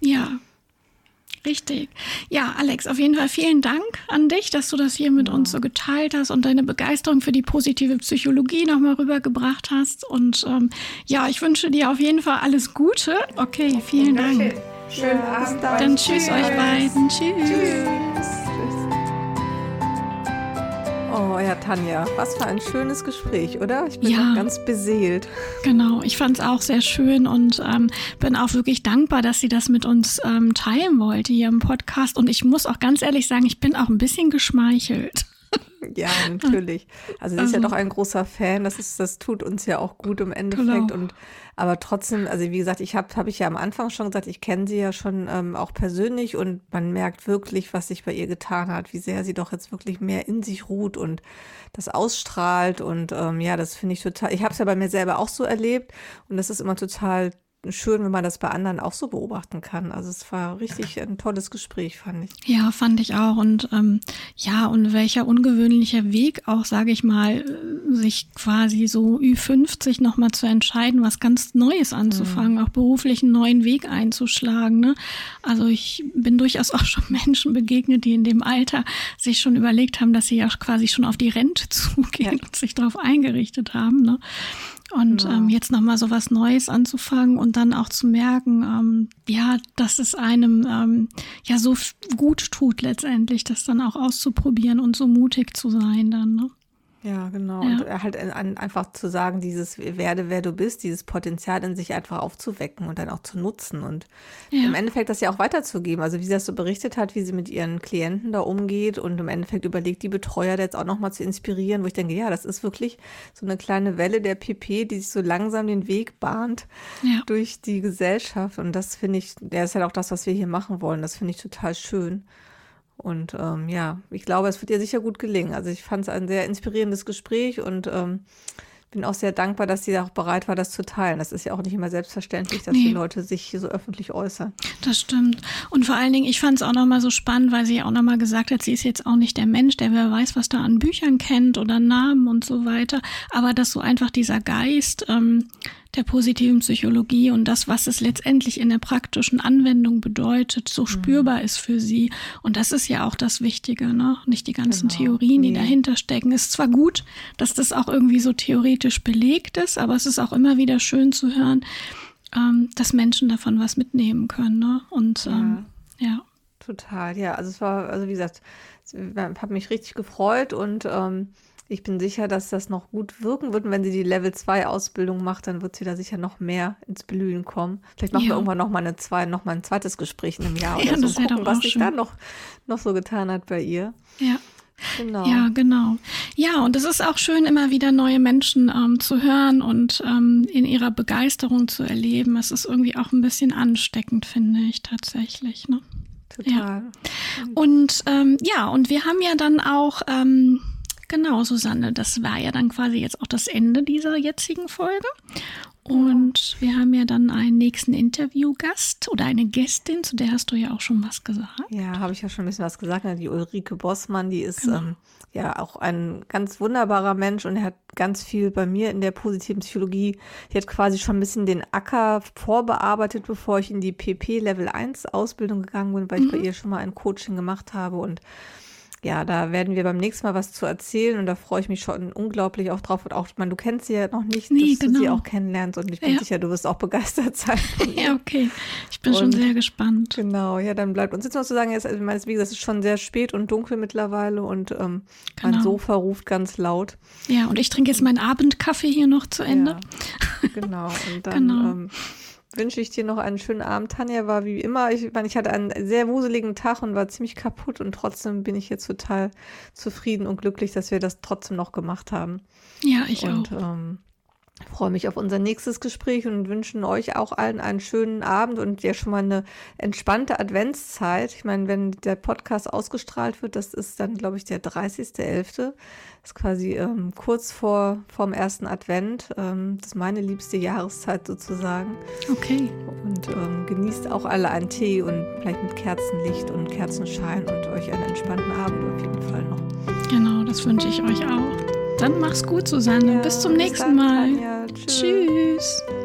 Ja, Richtig. Ja, Alex, auf jeden Fall vielen Dank an dich, dass du das hier mit ja. uns so geteilt hast und deine Begeisterung für die positive Psychologie nochmal rübergebracht hast. Und ähm, ja, ich wünsche dir auf jeden Fall alles Gute. Okay, vielen Dank. Schönen Abend. Dann tschüss, tschüss euch beiden. Tschüss. tschüss. Oh ja, Tanja, was für ein schönes Gespräch, oder? Ich bin ja, ganz beseelt. Genau, ich fand es auch sehr schön und ähm, bin auch wirklich dankbar, dass sie das mit uns ähm, teilen wollte hier im Podcast. Und ich muss auch ganz ehrlich sagen, ich bin auch ein bisschen geschmeichelt. Ja, natürlich. Also sie ist also, ja doch ein großer Fan. Das ist, das tut uns ja auch gut im Endeffekt. Genau. Und aber trotzdem, also wie gesagt, ich habe, habe ich ja am Anfang schon gesagt, ich kenne sie ja schon ähm, auch persönlich und man merkt wirklich, was sich bei ihr getan hat, wie sehr sie doch jetzt wirklich mehr in sich ruht und das ausstrahlt. Und ähm, ja, das finde ich total. Ich habe es ja bei mir selber auch so erlebt und das ist immer total schön, wenn man das bei anderen auch so beobachten kann. Also es war richtig ein tolles Gespräch, fand ich. Ja, fand ich auch. Und ähm, ja, und welcher ungewöhnlicher Weg auch, sage ich mal, sich quasi so Ü50 nochmal zu entscheiden, was ganz Neues anzufangen, mhm. auch beruflich einen neuen Weg einzuschlagen. Ne? Also ich bin durchaus auch schon Menschen begegnet, die in dem Alter sich schon überlegt haben, dass sie ja quasi schon auf die Rente zugehen ja. und sich darauf eingerichtet haben. Ne? Und ja. ähm, jetzt nochmal so was Neues anzufangen und dann auch zu merken, ähm, ja, dass es einem ähm, ja so gut tut letztendlich, das dann auch auszuprobieren und so mutig zu sein dann. Ne? Ja, genau. Ja. Und äh, halt einfach zu sagen, dieses werde, wer du bist, dieses Potenzial in sich einfach aufzuwecken und dann auch zu nutzen und ja. im Endeffekt das ja auch weiterzugeben. Also wie sie das so berichtet hat, wie sie mit ihren Klienten da umgeht und im Endeffekt überlegt, die Betreuer jetzt auch nochmal zu inspirieren, wo ich denke, ja, das ist wirklich so eine kleine Welle der PP, die sich so langsam den Weg bahnt ja. durch die Gesellschaft. Und das finde ich, der ist halt auch das, was wir hier machen wollen. Das finde ich total schön. Und ähm, ja, ich glaube, es wird ihr sicher gut gelingen. Also ich fand es ein sehr inspirierendes Gespräch und ähm, bin auch sehr dankbar, dass sie auch bereit war, das zu teilen. Das ist ja auch nicht immer selbstverständlich, dass nee. die Leute sich so öffentlich äußern. Das stimmt. Und vor allen Dingen, ich fand es auch nochmal so spannend, weil sie auch nochmal gesagt hat, sie ist jetzt auch nicht der Mensch, der wer weiß, was da an Büchern kennt oder Namen und so weiter. Aber dass so einfach dieser Geist ähm, der positiven Psychologie und das, was es letztendlich in der praktischen Anwendung bedeutet, so mhm. spürbar ist für sie. Und das ist ja auch das Wichtige, ne? Nicht die ganzen genau. Theorien, die nee. dahinter stecken. Ist zwar gut, dass das auch irgendwie so theoretisch belegt ist, aber es ist auch immer wieder schön zu hören, ähm, dass Menschen davon was mitnehmen können, ne? Und ähm, ja. ja. Total, ja. Also es war, also wie gesagt, ich habe mich richtig gefreut und ähm, ich bin sicher, dass das noch gut wirken wird. Und wenn sie die Level 2 Ausbildung macht, dann wird sie da sicher noch mehr ins Blühen kommen. Vielleicht machen ja. wir irgendwann noch mal, eine zwei, noch mal ein zweites Gespräch in einem Jahr oder ja, so. Gucken, was sich da noch, noch so getan hat bei ihr. Ja. Genau. Ja, genau. Ja, und es ist auch schön, immer wieder neue Menschen ähm, zu hören und ähm, in ihrer Begeisterung zu erleben. Es ist irgendwie auch ein bisschen ansteckend, finde ich tatsächlich. Ne? Total. Ja. Und ähm, ja, und wir haben ja dann auch ähm, Genau, Susanne, das war ja dann quasi jetzt auch das Ende dieser jetzigen Folge. Und wir haben ja dann einen nächsten Interviewgast oder eine Gästin, zu der hast du ja auch schon was gesagt. Ja, habe ich ja schon ein bisschen was gesagt. Die Ulrike Bossmann, die ist genau. ähm, ja auch ein ganz wunderbarer Mensch und er hat ganz viel bei mir in der positiven Psychologie. Die hat quasi schon ein bisschen den Acker vorbearbeitet, bevor ich in die PP Level 1 Ausbildung gegangen bin, weil mhm. ich bei ihr schon mal ein Coaching gemacht habe und ja, da werden wir beim nächsten Mal was zu erzählen und da freue ich mich schon unglaublich auch drauf. Und auch, ich meine, du kennst sie ja noch nicht, nee, dass genau. du sie genau. auch kennenlernst und ich bin ja. sicher, du wirst auch begeistert sein. ja, okay. Ich bin und, schon sehr gespannt. Genau, ja, dann bleibt uns jetzt noch zu sagen, jetzt, ich meine, wie gesagt, es ist schon sehr spät und dunkel mittlerweile und ähm, genau. mein Sofa ruft ganz laut. Ja, und ich trinke jetzt meinen Abendkaffee hier noch zu Ende. Ja, genau. Und dann genau. Ähm, wünsche ich dir noch einen schönen Abend. Tanja war wie immer, ich meine, ich hatte einen sehr wuseligen Tag und war ziemlich kaputt und trotzdem bin ich jetzt total zufrieden und glücklich, dass wir das trotzdem noch gemacht haben. Ja, ich und, auch. Ähm, freue mich auf unser nächstes Gespräch und wünschen euch auch allen einen schönen Abend und ja schon mal eine entspannte Adventszeit. Ich meine, wenn der Podcast ausgestrahlt wird, das ist dann, glaube ich, der 30.11. Das ist quasi ähm, kurz vor vom ersten Advent. Ähm, das ist meine liebste Jahreszeit sozusagen. Okay. Und ähm, genießt auch alle einen Tee und vielleicht mit Kerzenlicht und Kerzenschein und euch einen entspannten Abend auf jeden Fall noch. Genau, das wünsche ich euch auch. Dann mach's gut, Susanne. Ja, bis zum nächsten dann, Mal. Tschüss. Tschüss.